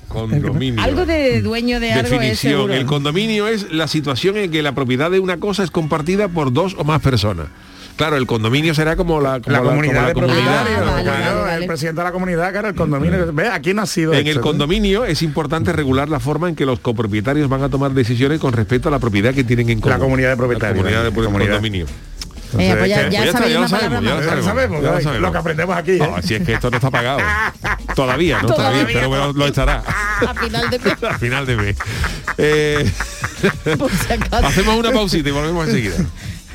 A: Condominio.
B: Algo de dueño de algo es
A: Definición. El condominio es la situación en que la propiedad de una cosa es compartida por dos o más personas. Claro, el condominio será como la, como
C: La comunidad
A: la
C: de
A: comunidad.
C: propietarios.
B: Ah, vale,
C: claro,
B: vale, vale.
C: el presidente de la comunidad, claro, el condominio. Ve, aquí no ha sido
A: En el
C: ¿no?
A: condominio es importante regular la forma en que los copropietarios van a tomar decisiones con respecto a la propiedad que tienen en común.
C: La comunidad de propietarios.
A: La comunidad de pro-
C: Comunidad.
A: condominio.
B: Eh, pues ya,
A: está, lo sabemos, ya lo
C: sabemos,
A: ya lo
C: ay,
A: sabemos.
C: lo que aprendemos aquí. ¿eh?
A: No, si es que esto no está pagado. Todavía, no todavía,
B: Todavía
A: pero bueno, lo estará.
B: A final de mes,
A: Al final de mes. Eh, hacemos una pausita y volvemos enseguida.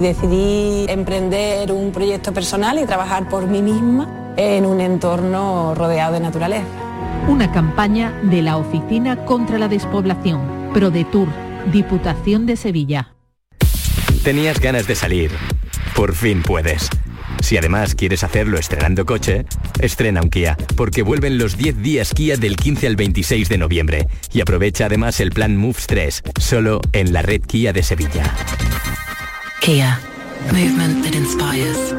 E: Decidí emprender un proyecto personal y trabajar por mí misma en un entorno rodeado de naturaleza.
F: Una campaña de la Oficina contra la Despoblación, ProDetour, Diputación de Sevilla.
G: Tenías ganas de salir. Por fin puedes. Si además quieres hacerlo estrenando coche, estrena un Kia, porque vuelven los 10 días Kia del 15 al 26 de noviembre. Y aprovecha además el plan Moves 3, solo en la red Kia de Sevilla.
H: Kia. Movement that inspires.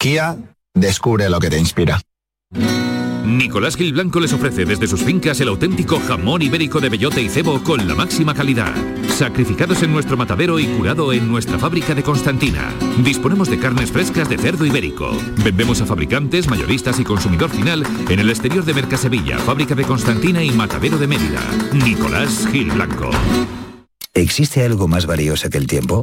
I: Kia, descubre lo que te inspira.
J: Nicolás Gil Blanco les ofrece desde sus fincas el auténtico jamón ibérico de bellota y cebo con la máxima calidad. Sacrificados en nuestro matadero y curado en nuestra fábrica de Constantina. Disponemos de carnes frescas de cerdo ibérico. Vendemos a fabricantes, mayoristas y consumidor final en el exterior de Mercasevilla, fábrica de Constantina y matadero de Mérida. Nicolás Gil Blanco.
K: ¿Existe algo más valioso que el tiempo?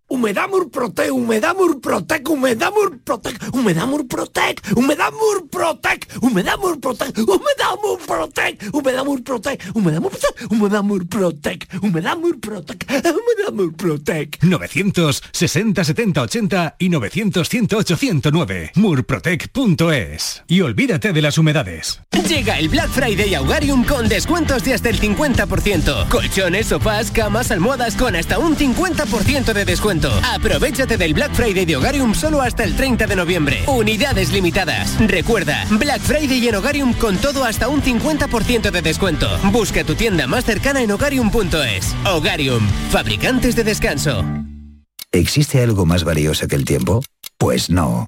L: Humedad Murprotec, Humedad Murprotec, Humedad Murprotec, Humedad Murprotec, Humedad Murprotec, Humedad Murprotec, Humedad Murprotec, Humedad Murprotec, Humedad Murprotec, Humedad Murprotec, Humedad Murprotec, Humedad Murprotec.
M: 960 70 80 y 900 108 109. Murprotec.es. Y olvídate de las humedades.
N: Llega el Black Friday Augarium con descuentos de hasta el 50%. Colchones, sofás, camas, almohadas con hasta un 50% de descuento. Aprovechate del Black Friday de Hogarium solo hasta el 30 de noviembre. Unidades limitadas. Recuerda, Black Friday en Hogarium con todo hasta un 50% de descuento. Busca tu tienda más cercana en hogarium.es. Hogarium, fabricantes de descanso.
K: ¿Existe algo más valioso que el tiempo? Pues no.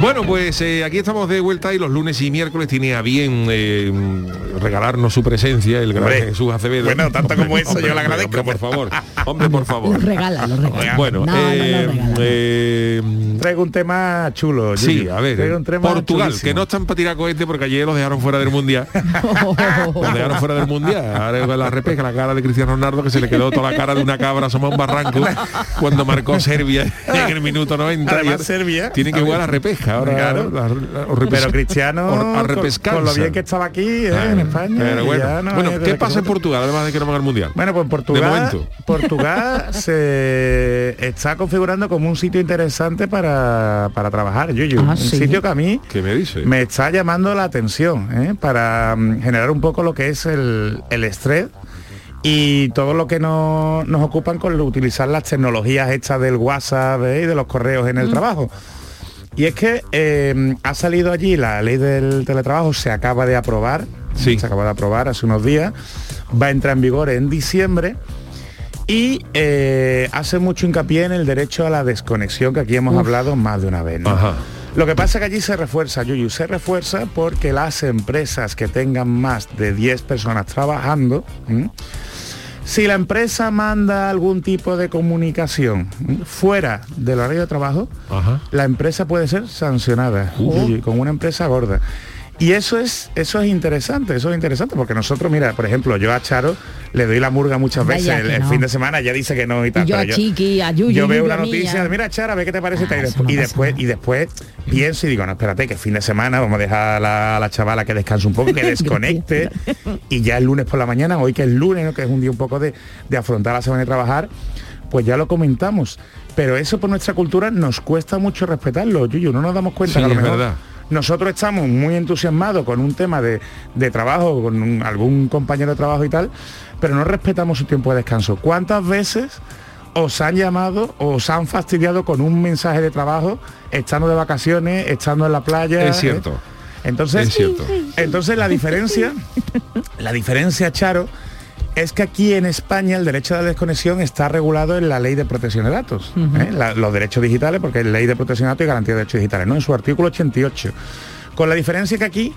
A: Bueno, pues eh, aquí estamos de vuelta y los lunes y miércoles tiene a bien eh, regalarnos su presencia el gran
C: Hombre,
A: Jesús Acevedo.
C: bueno, tanto como eso, yo le agradezco.
A: Hombre, por favor. Hombre, por favor.
B: Lo regala, lo regala.
A: Bueno,
B: No, no, no,
A: eh,
B: regala.
A: eh,
C: Traigo un tema chulo.
A: Sí, a ver,
C: Traigo
A: eh,
C: un tema
A: Portugal,
C: chulísimo.
A: que no están para tirar cohete porque ayer los dejaron fuera del mundial. los dejaron fuera del mundial. Ahora la repesca, la cara de Cristiano Ronaldo que se le quedó toda la cara de una cabra asoma un barranco cuando marcó Serbia en el minuto 90.
C: Además,
A: Y
C: Serbia,
A: Tiene que jugar a repesca ahora.
C: claro.
A: la- la- o repes-
C: Pero Cristiano,
A: o- a
C: con-
A: repescanza.
C: con, lo bien que estaba aquí eh, en España.
A: Pero bueno,
C: no
A: bueno ¿qué pasa en Portugal además de que no van al mundial?
C: Bueno, pues Portugal,
A: momento.
C: Portugal se está configurando como un sitio interesante para, para trabajar, Yuyu.
B: Ah,
C: un
B: sí.
C: sitio que a mí
A: ¿Qué me dice?
C: me está llamando la atención ¿eh? para mm, generar un poco lo que es el, el estrés y todo lo que no- nos ocupan con utilizar las tecnologías hechas del WhatsApp ¿eh? y de los correos en el trabajo. Y es que eh, ha salido allí la ley del teletrabajo, se acaba de aprobar,
A: Sí.
C: se acaba de aprobar hace unos días, va a entrar en vigor en diciembre y eh, hace mucho hincapié en el derecho a la desconexión que aquí hemos hablado más de una vez. ¿no? Lo que pasa que allí se refuerza, Yuyu, se refuerza porque las empresas que tengan más de 10 personas trabajando, ¿m? si la empresa manda algún tipo de comunicación ¿m? fuera del horario de trabajo, la empresa puede ser sancionada Yuyu, con una empresa gorda. Y eso es, eso es interesante, eso es interesante, porque nosotros, mira, por ejemplo, yo a Charo le doy la murga muchas veces el,
B: que
C: el
B: no.
C: fin de semana, ya dice que no y tal.
B: Y yo a
C: pero
B: Chiqui, a Yuyu,
C: yo veo una noticia,
B: ya.
C: mira Chara, a ver qué te parece esta", y
B: Ah, eso
C: después,
B: no
C: y después, y después pienso y digo, no, espérate, que fin de semana vamos a dejar a la, a la chavala que descanse un poco, que desconecte, y ya el lunes por la mañana, hoy que es lunes, ¿no? que es un día un poco de, de afrontar la semana y trabajar, pues ya lo comentamos. Pero eso por nuestra cultura nos cuesta mucho respetarlo, Yuyu, no nos damos cuenta
A: Sí,
C: que a lo
A: es
C: mejor
A: verdad.
C: Nosotros estamos muy entusiasmados con un tema de, de trabajo, con un- algún compañero de trabajo y tal, pero no respetamos su tiempo de descanso. ¿Cuántas veces os han llamado o os han fastidiado con un mensaje de trabajo estando de vacaciones, estando en la playa?
A: Es cierto.
C: ¿eh? Entonces,
A: Es cierto.
C: entonces la diferencia, la diferencia, Charo, es que aquí en España el derecho de la desconexión está regulado en la ley de protección de datos. ¿eh? La- los derechos digitales, porque es ley de protección de datos y garantía de derechos digitales, ¿no? En su artículo 88. Con la diferencia que aquí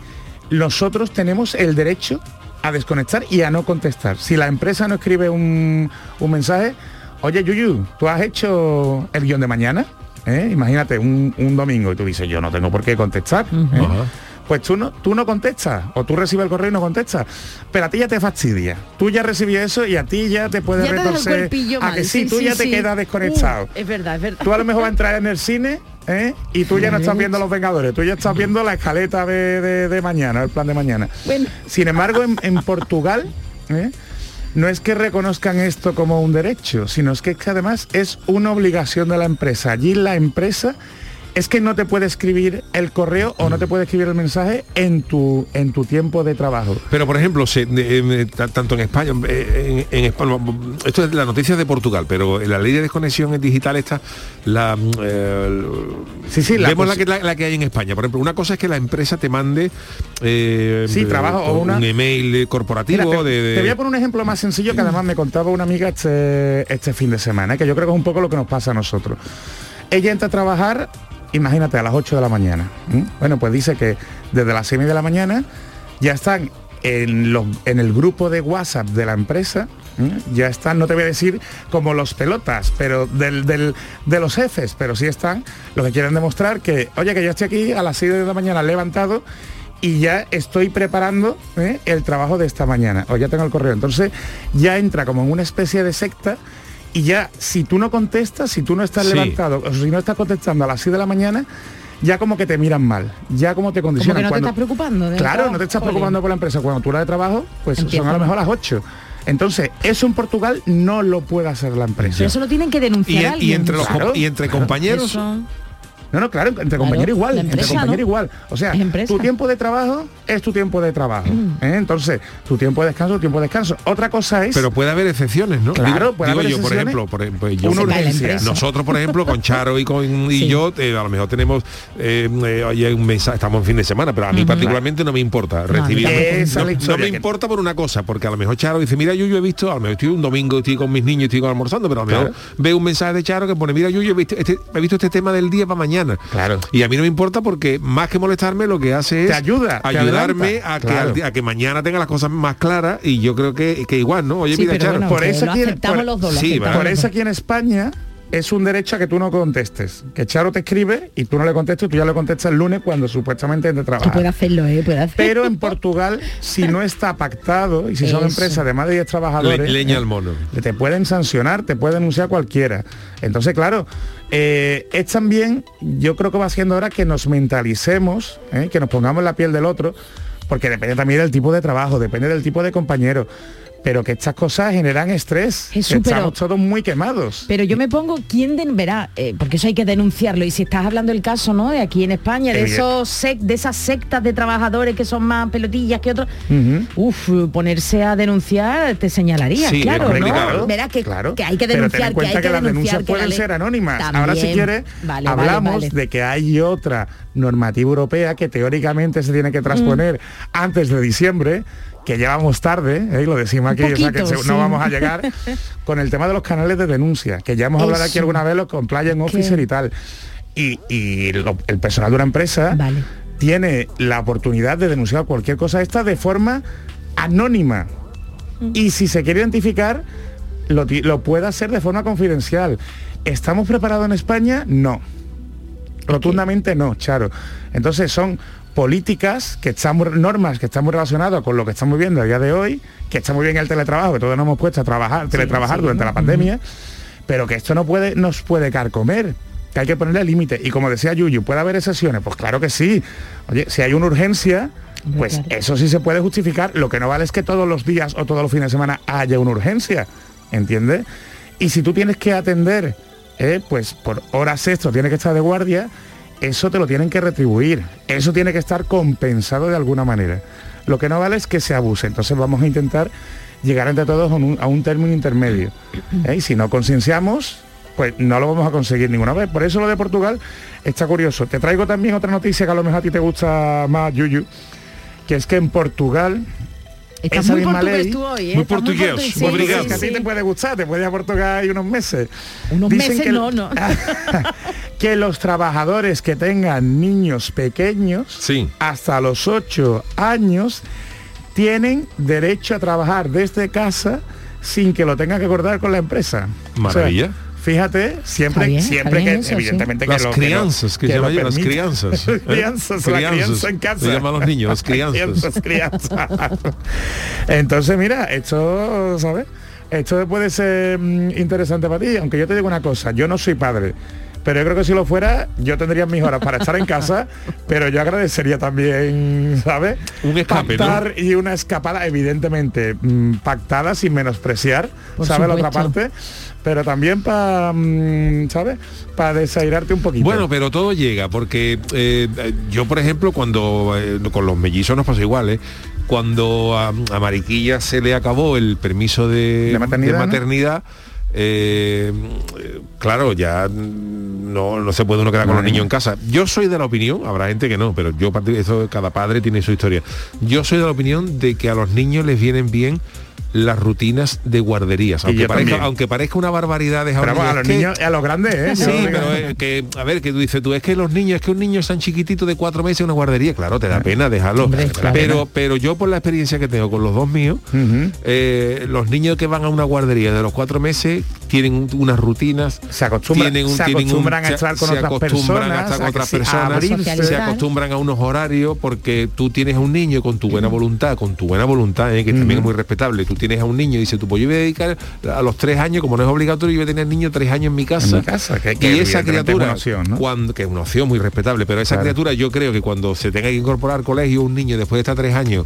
C: nosotros tenemos el derecho a desconectar y a no contestar. Si la empresa no escribe un, un mensaje, oye Yuyu, ¿tú has hecho el guion de mañana? ¿Eh? Imagínate un, un domingo y tú dices, yo no tengo por qué contestar. ¿eh? Pues tú no, tú no contestas, o tú recibes el correo y no contestas. Pero a ti ya te fastidia. Tú ya recibí eso y a ti ya te puede
B: Ya
C: retorcer. a
B: mal,
C: que sí,
B: sí,
C: tú
B: sí,
C: ya te quedas desconectado.
B: Uh, es verdad, es verdad.
C: Tú a lo mejor vas a entrar en el cine ¿eh? y tú ya no estás viendo Los Vengadores, tú ya estás viendo la escaleta de, de- de mañana, el plan de mañana. Sin embargo, en, en Portugal, ¿eh? no es que reconozcan esto como un derecho, sino es que, es que además es una obligación de la empresa. Allí la empresa es que no te puede escribir el correo o no te puede escribir el mensaje en tu, en tu tiempo de trabajo.
A: Pero por ejemplo, se- eh, ta- tanto en España, eh, en, en España, esto es la noticia de Portugal, pero en la ley de desconexión digital está la eh,
C: sí, sí, la
A: vemos la que, la, la que hay en España. Por ejemplo, una cosa es que la empresa te mande eh,
C: Sí, trabajo o una-
A: un email corporativo
C: Mira, te,
A: de, de-
C: te voy a poner un ejemplo más sencillo que además me contaba una amiga este, este fin de semana, ¿eh? que yo creo que es un poco lo que nos pasa a nosotros. Ella entra a trabajar, imagínate, a las 8 de la mañana. Bueno, pues dice que desde las 6 de la mañana ya están en, los- en el grupo de WhatsApp de la empresa, ya están, no te voy a decir como los pelotas, pero del, del- de los jefes, pero sí están los que quieren demostrar que, oye, que yo estoy aquí a las 6 de la mañana levantado y ya estoy preparando ¿eh? el trabajo de esta mañana, o ya tengo el correo. Entonces ya entra como en una especie de secta y ya si tú no contestas, si tú no estás
A: Sí.
C: levantado, o si no estás contestando a las 6 de la mañana, ya como que te miran mal, ya como te
B: Como
C: condicionan.
B: que no te
C: Cuando-
B: estás preocupando.
C: Claro,
B: trabajo.
C: no te estás
B: Jolín.
C: preocupando por la empresa. Cuando tú la de trabajo, pues son a lo mejor las 8. Entonces, eso en Portugal no lo puede hacer la empresa.
B: Pero eso lo tienen que denunciar
A: y,
B: a
A: y
B: alguien.
A: entre los
C: Claro,
A: y entre compañeros
B: Eso-
C: No, no, claro, entre compañeros igual, entre compañeros
B: ¿no?
C: igual. O sea, tu tiempo de trabajo es tu tiempo de trabajo.
B: Mm.
C: ¿eh? Entonces, tu tiempo de descanso, tu tiempo de descanso. Otra cosa es...
A: pero puede haber excepciones, ¿no?
C: Claro,
A: Digo-
C: puede
A: digo
C: haber
A: yo, por ejemplo, por ejemplo, yo-
C: Una urgencia.
A: Nosotros, por ejemplo, con Charo y con y
B: Sí.
A: yo, eh, a lo mejor tenemos eh, eh, oye, un mensaje, estamos en fin de semana, pero a mí particularmente no me importa recibir. no, me importa por una cosa, porque a lo mejor Charo dice, mira, yo, yo he visto, a lo mejor estoy un domingo, estoy con mis niños, estoy almorzando, pero a lo mejor
C: Claro.
A: veo un mensaje de Charo que pone, mira, yo, yo he visto este, he visto este tema del día para mañana.
C: Claro.
A: Y a mí no me importa porque más que molestarme, lo que hace es
C: Te ayuda,
A: ayudarme a que,
C: Claro.
A: al día- a que mañana tenga las cosas más claras y yo creo que, que igual, ¿no? Oye,
B: Sí,
A: mira,
B: pero
A: Charo,
B: bueno,
C: por eso
B: lo
C: aquí-
B: aceptamos
C: por-
B: los dos. lo
A: sí,
B: aceptamos
C: Por eso aquí en España es un derecho a que tú no contestes. Que Charo te escribe y tú no le contestas y tú ya le contestas el lunes cuando supuestamente es de
B: Que
C: trabajar.
B: puede hacerlo, ¿eh? Puede hacer.
C: Pero en Portugal, si no está pactado y si son empresas de más de 10 trabajadores,
A: Le- leña al mono.
C: te pueden sancionar, te puede denunciar cualquiera. Entonces, claro, eh, es también, yo creo que va siendo hora que nos mentalicemos, ¿eh? que nos pongamos en la piel del otro, porque depende también del tipo de trabajo, depende del tipo de compañero. Pero que estas cosas generan estrés.
B: Jesús,
C: estamos
B: pero-
C: todos muy quemados.
B: Pero yo me pongo, ¿quién den verá? eh, porque eso hay que denunciarlo. Y si estás hablando del caso, ¿no? De aquí en España, de esos sec- de esas sectas de trabajadores que son más pelotillas que otros.
C: Ujú.
B: Uf, ponerse a denunciar te señalaría,
A: Sí,
B: claro, ¿no?
A: claro,
B: Verás que,
C: Claro.
B: que hay que
C: Pero ten en
B: denunciar, que
C: cuenta
B: hay que,
C: las
B: denunciar.
C: denuncias
B: la
C: pueden ser anónimas. Ahora si quieres
B: Vale, vale,
C: hablamos
B: vale.
C: de que hay otra normativa europea que teóricamente se tiene que transponer
B: Mm.
C: antes de diciembre, que llevamos tarde, ¿eh? lo decimos aquí, o sea, que
B: sí.
C: no vamos a llegar, con el tema de los canales de denuncia, que ya hemos hablado aquí alguna vez los compliance officer y tal. Y, y lo- el personal de una empresa tiene la oportunidad de denunciar cualquier cosa esta de forma anónima. Y si se quiere identificar, lo, lo puede hacer de forma confidencial. ¿Estamos preparados en España? No. Rotundamente no, Charo. Entonces son políticas que están muy- normas que están muy relacionadas con lo que estamos viendo a día de hoy, que está muy bien el teletrabajo, que todos nos hemos puesto a trabajar, teletrabajar
B: sí.
C: durante la pandemia, pero que esto no puede, nos puede carcomer, que hay que ponerle límite. Y como decía Yuyu, ¿puede haber excepciones? Pues claro que sí. Oye, si hay una urgencia, pues eso sí se puede justificar. Lo que no vale es que todos los días o todos los fines de semana haya una urgencia, ¿entiendes? Y si tú tienes que atender, eh, pues por horas extra tienes que estar de guardia, eso te lo tienen que retribuir. Eso tiene que estar compensado de alguna manera. Lo que no vale es que se abuse. Entonces vamos a intentar llegar entre todos a un, a un término intermedio. ¿eh? Y si no concienciamos, pues no lo vamos a conseguir ninguna vez. Por eso lo de Portugal está curioso. Te traigo también otra noticia que a lo mejor a ti te gusta más, Yuyu, que es que en Portugal Esa
B: muy portugués tú hoy, ¿eh? Muy portugués, sí,
C: Obrigado.
B: sí,
C: que a ti te puede gustar, te puede ir a Portugal ahí unos meses.
B: Unos
C: Dicen
B: meses
C: que-
B: no, no.
C: que los trabajadores que tengan niños pequeños hasta los 8 años tienen derecho a trabajar desde casa sin que lo tengan que acordar con la empresa.
A: Maravilla.
C: O sea, fíjate, siempre,
A: bien,
C: siempre que
A: eso, sí.
C: evidentemente que
A: Las
C: lo-
A: crianzas, que
C: que
A: llama las crianzas, ¿eh?
C: crianzas, la
A: Crianzas.
C: crianza en casa.
A: Le llaman a los niños, las crianzas.
C: crianzas. Entonces, mira, esto, ¿sabes? Esto puede ser mm, interesante para ti, aunque yo te digo una cosa, yo no soy padre. Pero yo creo que si lo fuera, yo tendría mis horas para estar en casa, pero yo agradecería también, ¿sabes?
A: Un escape, ¿no?
C: Pactar y una escapada, evidentemente, mm, pactada sin menospreciar,
A: Por
C: ¿sabes? La otra parte, pero también para, ¿sabes? Para desairarte un poquito.
A: Bueno, pero todo llega, porque eh, yo, por ejemplo, cuando eh, con los mellizos nos pasó igual, ¿eh? Cuando a, a Mariquilla se le acabó el permiso de,
C: De maternidad, ¿no?
A: maternidad, eh, claro, ya no, no se puede uno quedar con los niños en casa. Yo soy de la opinión, habrá gente que no, pero yo eso cada padre tiene su historia. Yo soy de la opinión de que a los niños les vienen bien las rutinas de guarderías, aunque parezca, aunque parezca una barbaridad dejar
C: Pero a
A: es
C: los
A: que-
C: niños a los grandes, ¿eh?
A: Sí, pero es que, a ver, que tú dices tú, es que los niños, es que un niño es tan chiquitito de cuatro meses en una guardería, claro, te da pena dejarlo.
C: claro.
A: pero, pero yo por la experiencia que tengo con los dos míos, eh, los niños que van a una guardería de los cuatro meses tienen un- unas rutinas,
C: se acostumbran,
A: tienen un-
C: se
A: tienen un-
C: acostumbran a
A: se-
C: estar con
A: se
C: otras
A: acostumbran
C: personas,
A: a estar con otras
C: a
A: personas,
C: abrirse.
A: se acostumbran a unos horarios porque tú tienes a un niño con tu buena voluntad, con tu buena voluntad, eh, que también es muy respetable. Tú tienes a un niño y dices, tú pues yo voy a dedicar a los tres años, como no es obligatorio, yo voy a tener niño tres años en mi casa.
C: En mi casa, que- que
A: y esa
C: es
A: criatura,
C: una opción, ¿no?
A: cuando, que es una opción muy respetable, pero esa
C: Claro.
A: criatura yo creo que cuando se tenga que incorporar al colegio un niño después de estar tres años,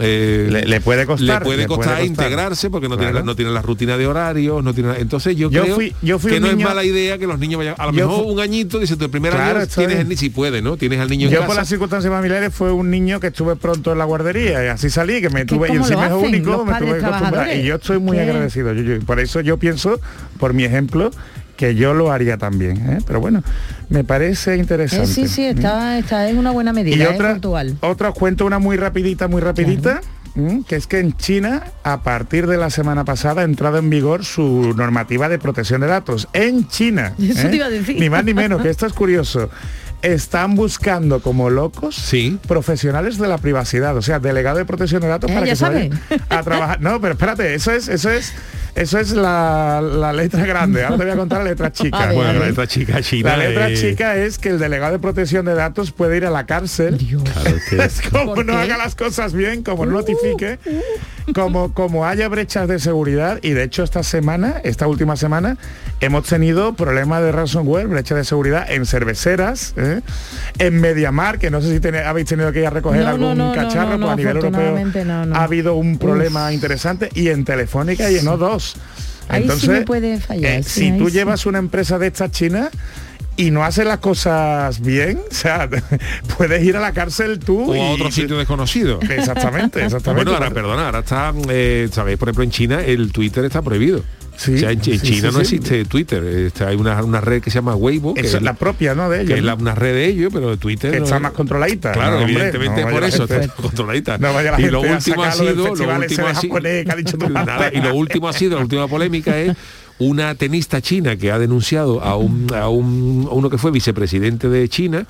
A: eh,
C: Le- le puede costar,
A: le puede
C: le puede
A: costar integrarse porque no, tiene,
C: Claro.
A: no tiene la rutina de horarios, no tiene, entonces yo,
C: Yo
A: creo
C: fui- yo fui
A: que
C: un
A: no
C: niño-
A: es mala idea que los niños vayan, a lo
C: Yo
A: mejor un añito, dice tu primer
C: Claro,
A: año tienes el ni si puede, ¿no? Tienes al niño en
C: Yo
A: casa.
C: por las circunstancias familiares fue un niño que estuve pronto en la guardería y así salí, que me tuve, y
B: ¿cómo
C: encima
B: lo
C: es
B: hacen
C: único, me tuve Y yo estoy muy
B: ¿Qué?
C: agradecido, Yuyu, y por eso yo pienso, por mi ejemplo, que yo lo haría también. ¿eh? Pero bueno, me parece
B: Eh,
C: interesante.
B: sí, sí, está, está en una buena medida,
C: Y
B: ¿eh?
C: otra,
B: Portugal.
C: otra os cuento una muy rapidita, muy rapidita, que es que en China, a partir de la semana pasada, ha entrado en vigor su normativa de protección de datos. En China.
B: Eso
C: ¿eh?
B: te iba a decir.
C: Ni más ni menos, que esto es curioso. Están buscando como locos profesionales de la privacidad, o sea, delegado de protección de datos
B: Eh,
C: para que se vayan a trabajar. No, pero espérate, eso es, eso es, eso es la, la letra grande. Ahora te voy a contar la letra chica.
A: Ver, Bueno, la letra chica china,
C: La letra chica es que el delegado de protección de datos puede ir a la cárcel. es como
A: ¿Por
C: no
A: qué?
C: haga las cosas bien, como no notifique, como, como haya brechas de seguridad. Y de hecho esta semana, esta última semana, hemos tenido problemas de ransomware, brecha de seguridad en cerveceras, ¿eh? en Mediamar, que no sé si habéis tenido que ir a recoger
B: No,
C: algún
B: no, no, no,
C: cacharro,
B: no,
C: pues a nivel europeo
B: afortunadamente no, no.
C: ha habido un problema interesante y en Telefónica y en O2.
B: Ahí sí me puede fallar,
C: eh,
B: sí,
C: si tú
B: sí.
C: llevas una empresa de estas chinas y no haces las cosas bien, o sea, puedes ir a la cárcel tú
A: o
C: y
A: a otro sitio desconocido.
C: Exactamente, exactamente.
A: Bueno, ahora perdona, ahora está, eh, sabéis, por ejemplo, en China el Twitter está prohibido.
C: Sí,
A: o sea, en,
C: sí,
A: China
C: sí,
A: no existe Twitter. Este, hay una, una red que se llama Weibo. que
C: es la propia, ¿no? De
A: que
C: ellos.
A: es la- una red de ellos, pero de Twitter
C: Que
A: no
C: está
A: es-
C: más controladita.
A: Claro,
C: No, hombre,
A: evidentemente
C: no
A: por eso
C: gente-
A: está controladita.
C: No vaya la
A: y lo último ha sido, lo último ha sido,
C: que madre.
A: y lo último ha sido, la última polémica es una tenista china que ha denunciado a un a un a uno que fue vicepresidente de China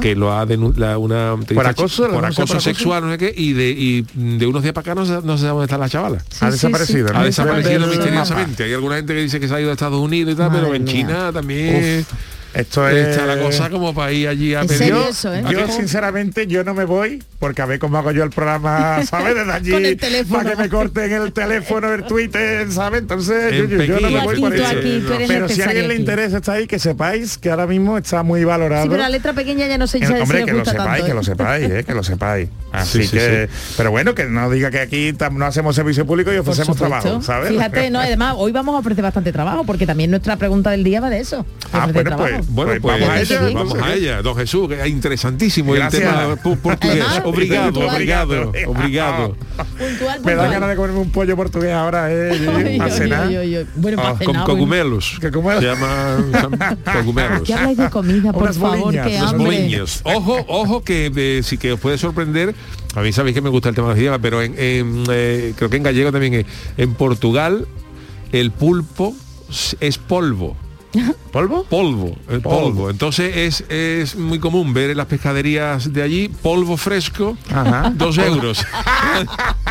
A: que lo ha denunciado una
C: ¿Por acoso?
A: chi-
C: ¿La
A: por acoso
C: por
A: sexual no sé qué y de y de unos días para acá no se, no se sabe dónde está la chavala
C: Ha desaparecido, ¿no?
A: ha desaparecido misteriosamente hay alguna gente que dice que se ha ido a Estados Unidos y tal pero en
C: mía.
A: China también
C: Uf, esto es
A: está la cosa como para ir allí a
C: ¿En
A: pedir
C: serio
B: eso, eh?
A: ¿A qué
C: Yo sinceramente yo no me voy porque a ver cómo hago yo el programa, ¿sabes? Desde allí
B: Con el teléfono.
C: para que me corten el teléfono, el Twitter, ¿sabes? Entonces
A: En
C: yo, yo- yo no me voy por eso.
B: aquí,
C: Pero si a alguien le interesa está ahí, que sepáis que ahora mismo está muy valorado.
B: Sí, pero la letra pequeña ya no sé
C: Eh,
B: si
C: hombre,
B: si
C: que lo sepáis,
B: tanto.
C: que
B: ¿eh?
C: lo sepáis, eh, que lo sepáis. Así
A: Sí, sí,
C: que, pero bueno, que no diga que aquí no hacemos servicio público y ofrecemos trabajo, ¿sabes?
B: Fíjate, no, además hoy vamos a ofrecer bastante trabajo porque también nuestra pregunta del día va de eso.
C: Ah, bueno,
B: trabajo.
C: pues,
A: Bueno,
C: pues
A: pues,
C: vamos a ella.
A: vamos a ella, don Jesús, que es interesantísimo
C: Gracias.
A: el tema portugués.
B: Además,
A: obrigado,
B: puntual.
A: obrigado, obrigado.
B: Puntual,
C: Me da ganas de comerme un pollo portugués ahora, eh,
B: Ay,
C: a cenar.
B: Bueno, para
C: Ah,
A: Con. Se llama cogumelos.
B: ¿Qué habláis de comida, por
C: Unas
B: favor?
C: boliñas,
B: Que.
A: Boliños. Ojo, ojo que eh, sí que os puede sorprender. A mí sabéis que me gusta el tema de los idiomas, pero en, en, eh, creo que en gallego también es. En Portugal el pulpo es polvo.
C: ¿Polvo?
A: Polvo, el polvo. Entonces es, es muy común ver en las pescaderías de allí polvo fresco,
C: Ajá.
A: dos euros.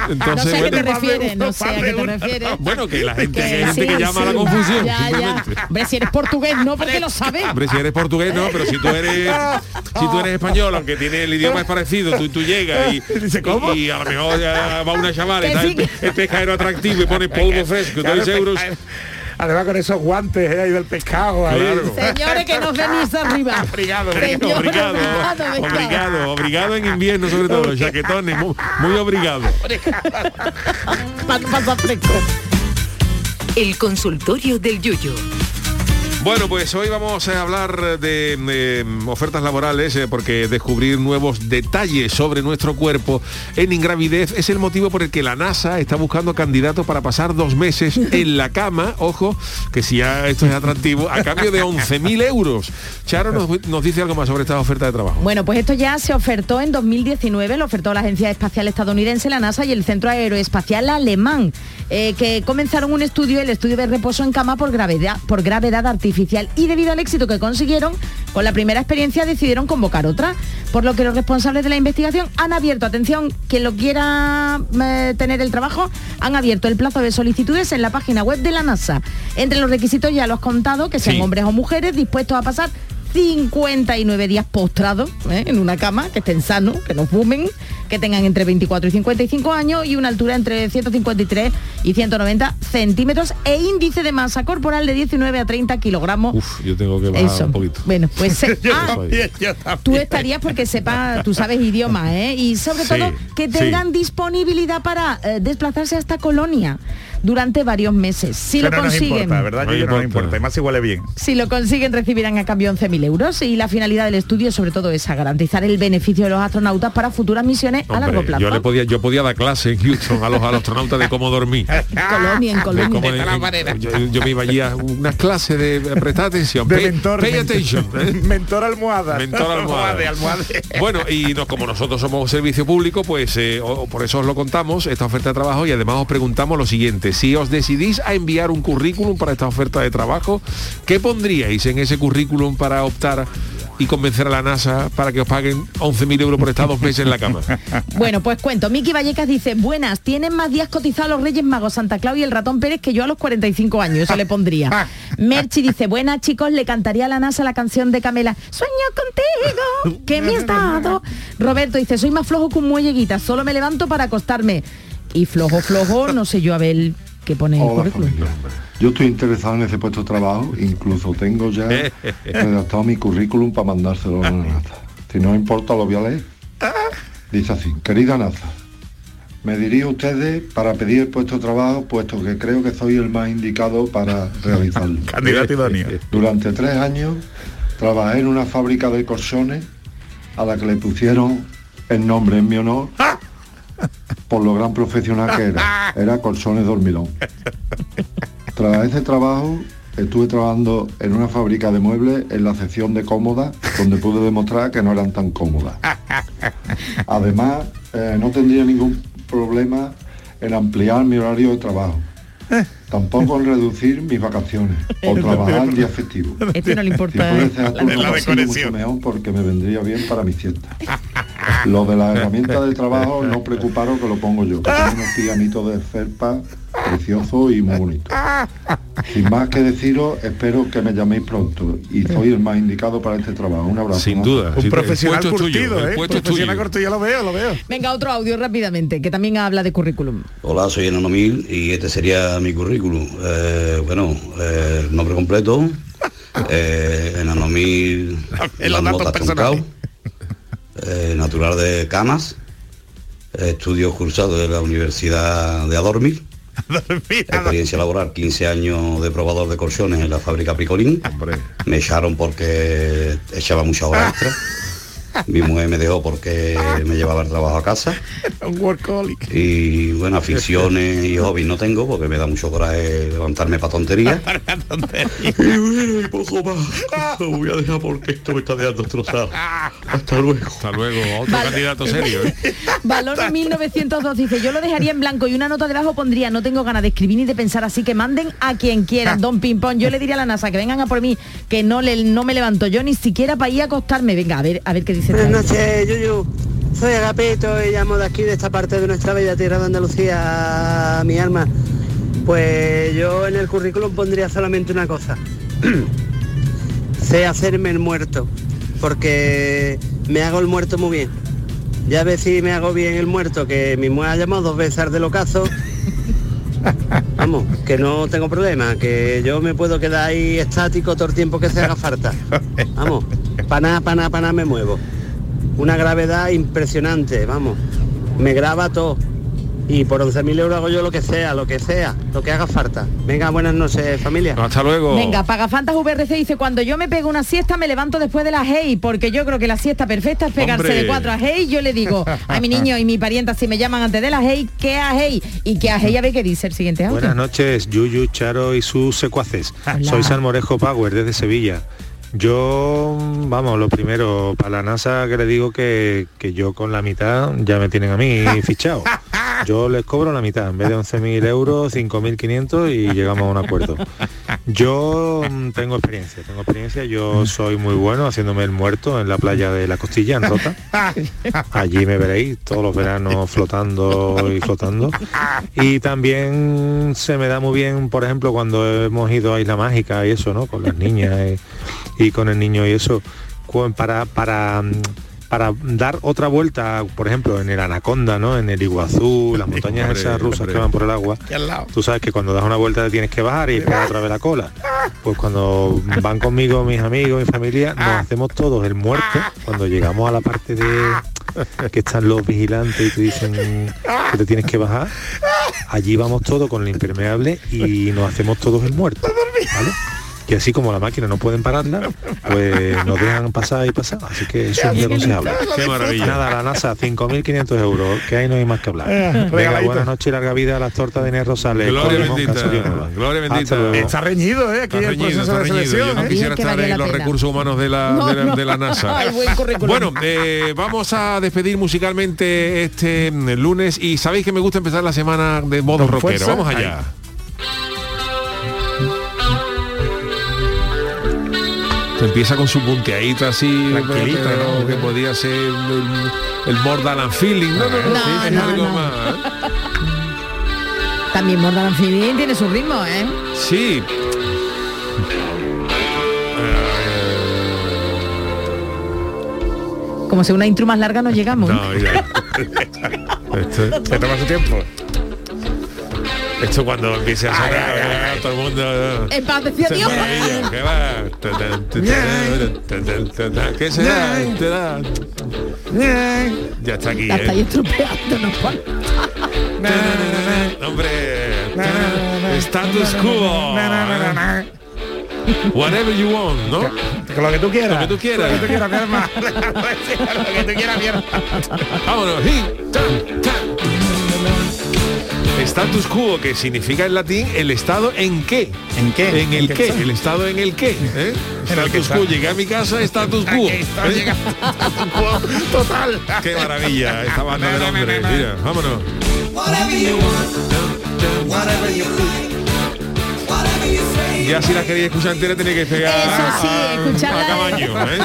B: No
A: Entonces,
B: sé a qué te
A: bueno,
B: refieres, no sé a qué te
C: uno.
B: refieres.
A: bueno, que la gente,
B: Que
A: que hay gente
B: sí,
A: que llama a la confusión.
B: Ya, ya.
A: simplemente.
B: Hombre, si eres portugués, no, porque lo sabes.
A: Hombre, si eres portugués, no, pero si tú eres si tú eres español, aunque tiene el idioma es parecido, tú, tú llegas y,
C: Dice, ¿cómo?
A: y a lo mejor ya va una está
B: sí,
A: el, el pescadero atractivo y pone polvo fresco, dos euros.
C: Además con esos guantes eh, ahí del pescado. ahí.
A: Claro.
B: Señores, que nos venís arriba.
C: Obrigado,
B: Señores,
A: Obrigado,
B: obrigado,
A: obrigado, obrigado en invierno sobre todo, chaquetones, muy, muy obrigado.
O: El consultorio del Yuyo.
A: Bueno, pues hoy vamos a hablar de eh, ofertas laborales eh, porque descubrir nuevos detalles sobre nuestro cuerpo en ingravidez es el motivo por el que la NASA está buscando candidatos para pasar dos meses en la cama, ojo, que si ya esto es atractivo, a cambio de 11.000 euros. Charo nos, nos dice algo más sobre esta oferta de trabajo.
B: Bueno, pues esto ya se ofertó en 2019, lo ofertó la Agencia Espacial Estadounidense, la NASA y el Centro Aeroespacial Alemán, eh, que comenzaron un estudio, el estudio de reposo en cama por gravedad, por gravedad artificial. Y debido al éxito que consiguieron, con la primera experiencia decidieron convocar otra. Por lo que los responsables de la investigación han abierto, atención, quien lo quiera eh, tener el trabajo, han abierto el plazo de solicitudes en la página web de la NASA. Entre los requisitos ya lo has contado, que sean
A: Sí.
B: hombres o mujeres dispuestos a pasar 59 días postrados ¿eh? en una cama, que estén sanos, que no fumen, que tengan entre 24 y 55 años y una altura entre 153 y 190 centímetros e índice de masa corporal de 19 a 30 kilogramos.
A: Uf, yo tengo que bajar
B: Eso.
A: un poquito.
B: Bueno, pues eh, ah, tú estarías porque sepa, tú sabes idioma, ¿eh? Y sobre
A: Sí,
B: todo que
A: sí.
B: tengan disponibilidad para eh, desplazarse hasta Colonia durante varios meses. Si
C: Pero
B: lo
C: no nos
B: consiguen.
C: importa, ¿verdad?
A: No
C: Yo,
A: importa.
C: más si huele bien.
B: Si lo consiguen recibirán a cambio 11.000 euros y la finalidad del estudio sobre todo es a garantizar el beneficio de los astronautas para futuras misiones a largo plazo.
A: yo le podía yo podía dar clase en Houston a los, a los astronautas de cómo dormir.
B: En Colonia, en
A: cómo en- en- yo, yo me iba allí a unas clases de prestar atención.
C: De
A: pay,
C: mentor.
A: pay
C: mentor-
A: attention. ¿eh?
C: Mentor almohada.
A: Mentor almohade. Bueno, y no, como nosotros somos servicio público, pues eh, o- por eso os lo contamos, esta oferta de trabajo, y además os preguntamos lo siguiente, si os decidís a enviar un currículum para esta oferta de trabajo, ¿qué pondríais en ese currículum para optar y convencer a la NASA para que os paguen 11.000 euros por estar dos meses en la cama?
B: Bueno, pues cuento. Miki Vallecas dice, buenas, tienen más días cotizados los Reyes Magos, Santa Claus y el ratón Pérez que yo a los 45 años, eso le pondría. Merchi dice, buenas chicos, le cantaría a la NASA la canción de Camela, sueño contigo, que me has dado. Roberto dice, soy más flojo que un muelleguita, solo me levanto para acostarme. Y flojo, flojo, no sé yo a ver qué pone el
P: familia. Yo estoy interesado en ese puesto de trabajo, incluso tengo ya redactado mi currículum para mandárselo a la NASA. Si no importa lo voy a leer. Dice así, querida NASA, me dirijo a ustedes para pedir el puesto de trabajo, puesto que creo que soy el más indicado para realizarlo.
C: Candidato idóneo.
P: Durante tres años trabajé en una fábrica de colchones a la que le pusieron el nombre en mi honor por lo gran profesional que era. Era colchones dormilón. Tras ese trabajo estuve trabajando en una fábrica de muebles en la sección de cómodas, donde pude demostrar que no eran tan cómodas. Además, eh, no tendría ningún problema en ampliar mi horario de trabajo. Tampoco en reducir mis vacaciones o trabajar en días festivos.
B: Este no le
P: Si
B: importa
P: puede ser
B: la la desconexión.
P: mejor porque me vendría bien para mi siesta. Lo de las herramientas de trabajo, no preocuparos que lo pongo yo. que Tengo unos de felpa precioso y muy bonito. Sin más que deciros, espero que me llaméis pronto y soy el más indicado para este trabajo. Un abrazo.
A: Sin duda.
C: Un profesional curtido, ¿eh? profesional curtido, ya lo veo, lo veo.
B: Venga, otro audio rápidamente, que también habla de currículum.
Q: Hola, soy Enano Mil y este sería mi currículum. Eh, bueno, eh, nombre completo, eh, Enano Mil,
C: En los
Q: Marmota
C: datos personales.
Q: Troncao, eh, natural de Camas, estudios cursados de la Universidad de Adormil, experiencia laboral, 15 años de probador de colchones en la fábrica Picolín. Me echaron porque echaba mucha hora extra. Mi mujer me dejó porque me llevaba el trabajo a casa.
C: Un workaholic.
Q: Y bueno, aficiones y hobbies no tengo porque me da mucho coraje levantarme para tonterías. y bueno, y poco más. Lo voy a dejar porque esto me está dejando destrozado. Hasta luego.
A: Hasta luego. Otro candidato serio. ¿eh?
B: Valor 1902 dice, yo lo dejaría en blanco y una nota debajo pondría, no tengo ganas de escribir ni de pensar, así que manden a quien quieran, don Pimpón. Yo le diría a la NASA que vengan a por mí, que no le no me levanto yo ni siquiera para ir a acostarme. Venga, a ver, a ver qué dice.
R: Buenas noches, Yuyu. Soy Agapito y llamo de aquí, de esta parte de nuestra bella tierra de Andalucía, mi alma. Pues yo en el currículum pondría solamente una cosa. sé hacerme el muerto, porque me hago el muerto muy bien. Ya ves si me hago bien el muerto, que mi mujer ha llamado dos veces al del ocaso. Vamos, que no tengo problema, que yo me puedo quedar ahí estático todo el tiempo que se haga falta. Vamos, para nada, para nada, para nada me muevo. Una gravedad impresionante, vamos. Me graba todo. Y por 11.000 euros hago yo lo que sea, lo que sea, lo que haga falta. Venga, buenas noches, familia.
A: Hasta luego.
B: Venga, Pagafantas VRC dice, cuando yo me pego una siesta me levanto después de la hey, porque yo creo que la siesta perfecta es pegarse
A: Hombre.
B: de cuatro a hey. Yo le digo a mi niño y mi parienta, si me llaman antes de la hey, ¿qué a hey? Y que a hey a ver qué dice el siguiente audio.
S: Buenas noches, Yuyu, Charo y sus secuaces. Soy Salmorejo Power desde Sevilla. Yo, vamos, lo primero, para la NASA que le digo que, que yo con la mitad ya me tienen a mí fichado. Yo les cobro la mitad, en vez de 11.000 euros, 5.500 y llegamos a un acuerdo. Yo mm, tengo experiencia, tengo experiencia, yo soy muy bueno haciéndome el muerto en la playa de La Costilla, en Rota. Allí me veréis todos los veranos flotando y flotando. Y también se me da muy bien, por ejemplo, cuando hemos ido a Isla Mágica y eso, ¿no? Con las niñas y, y con el niño y eso, para, para, mm, para dar otra vuelta, por ejemplo, en el Anaconda, ¿no? En el Iguazú, las montañas
A: Hombre,
S: esas rusas
A: hombre.
S: que van por el agua. Tú sabes que cuando das una vuelta te tienes que bajar y esperar otra vez la cola. Pues cuando van conmigo mis amigos, mi familia, nos hacemos todos el muerto cuando llegamos a la parte de que están los vigilantes y te dicen que te tienes que bajar. Allí vamos todos con el impermeable y nos hacemos todos el muerto. ¿vale? Y así como la máquina no pueden pararla, pues nos dejan pasar y pasar. Así que eso es muy aconsejable.
A: Qué maravilla.
S: Nada, la NASA, 5.500 euros, que ahí no hay más que hablar.
C: Eh,
S: Venga, buenas noches y larga vida a las tortas de Inés Rosales.
A: Gloria bendita, gloria bendita.
C: Está reñido, ¿eh? Aquí
A: Está
C: el
A: reñido,
C: proceso
A: está
C: de selección.
A: Yo no
C: ¿eh?
A: quisiera estar en
B: la
A: los recursos humanos de la,
B: No,
A: de la,
B: no.
A: de la NASA.
B: Ay,
A: bueno, eh, vamos a despedir musicalmente este lunes y sabéis que me gusta empezar la semana de modo rockero.
C: fuerza.
A: Vamos allá. Empieza con su punteadita así,
C: Tranquilita,
A: pero
C: ¿no?
A: que podía ser el, el a feeling. No, no, no,
B: No,
A: sí, es
B: no,
A: algo más.
B: También Morgan Freeman tiene su ritmo, ¿eh?
A: Sí.
B: Como si una intro más larga no llegamos. ¿eh?
A: No, ya. Esto,
C: Se toma su tiempo.
A: Esto cuando empiece a sonar, ya, todo el mundo.
B: En paz decía
A: Se
B: Dios.
A: maravilla, ¿Qué va? Ya está aquí.
B: Estáis
A: ¿eh?
B: estropeándonos, Juan.
A: Hombre. Status quo. Whatever you want, ¿no?
C: Con lo que tú quieras.
A: Lo que tú quieras.
C: Lo que tú quieras, mi hermano. lo que tú quieras, mierda.
A: Vámonos. Status quo, que significa en latín el estado en qué.
C: ¿En qué?
A: En el
C: qué
A: qué, el estado en el qué. ¿eh?
C: En el que
A: Status quo, llegué a mi casa, status quo. ¿eh?
C: Total.
A: Qué maravilla esta banda de Londres. Mira, vámonos. Ya si la quería escuchar entera tenía que pegar
B: Eso sí,
A: a,
B: escucharla
A: a Camaño. ¿eh?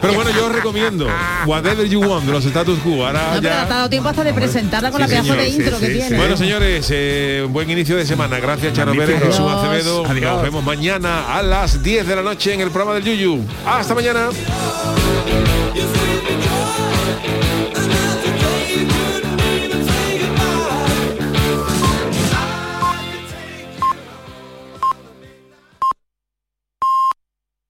A: Pero bueno, yo os recomiendo Whatever You Want de los Status Quo. Ahora
B: No,
A: ya...
B: ha dado tiempo hasta de presentarla con la pedazo de intro que tiene.
A: Bueno, señores, eh, buen inicio de semana. Gracias, Charo
C: Magnífico.
A: Pérez, Jesús. Acevedo.
C: Adiós.
A: Nos vemos mañana a las 10 de la noche en el programa del Yuyu. Hasta mañana.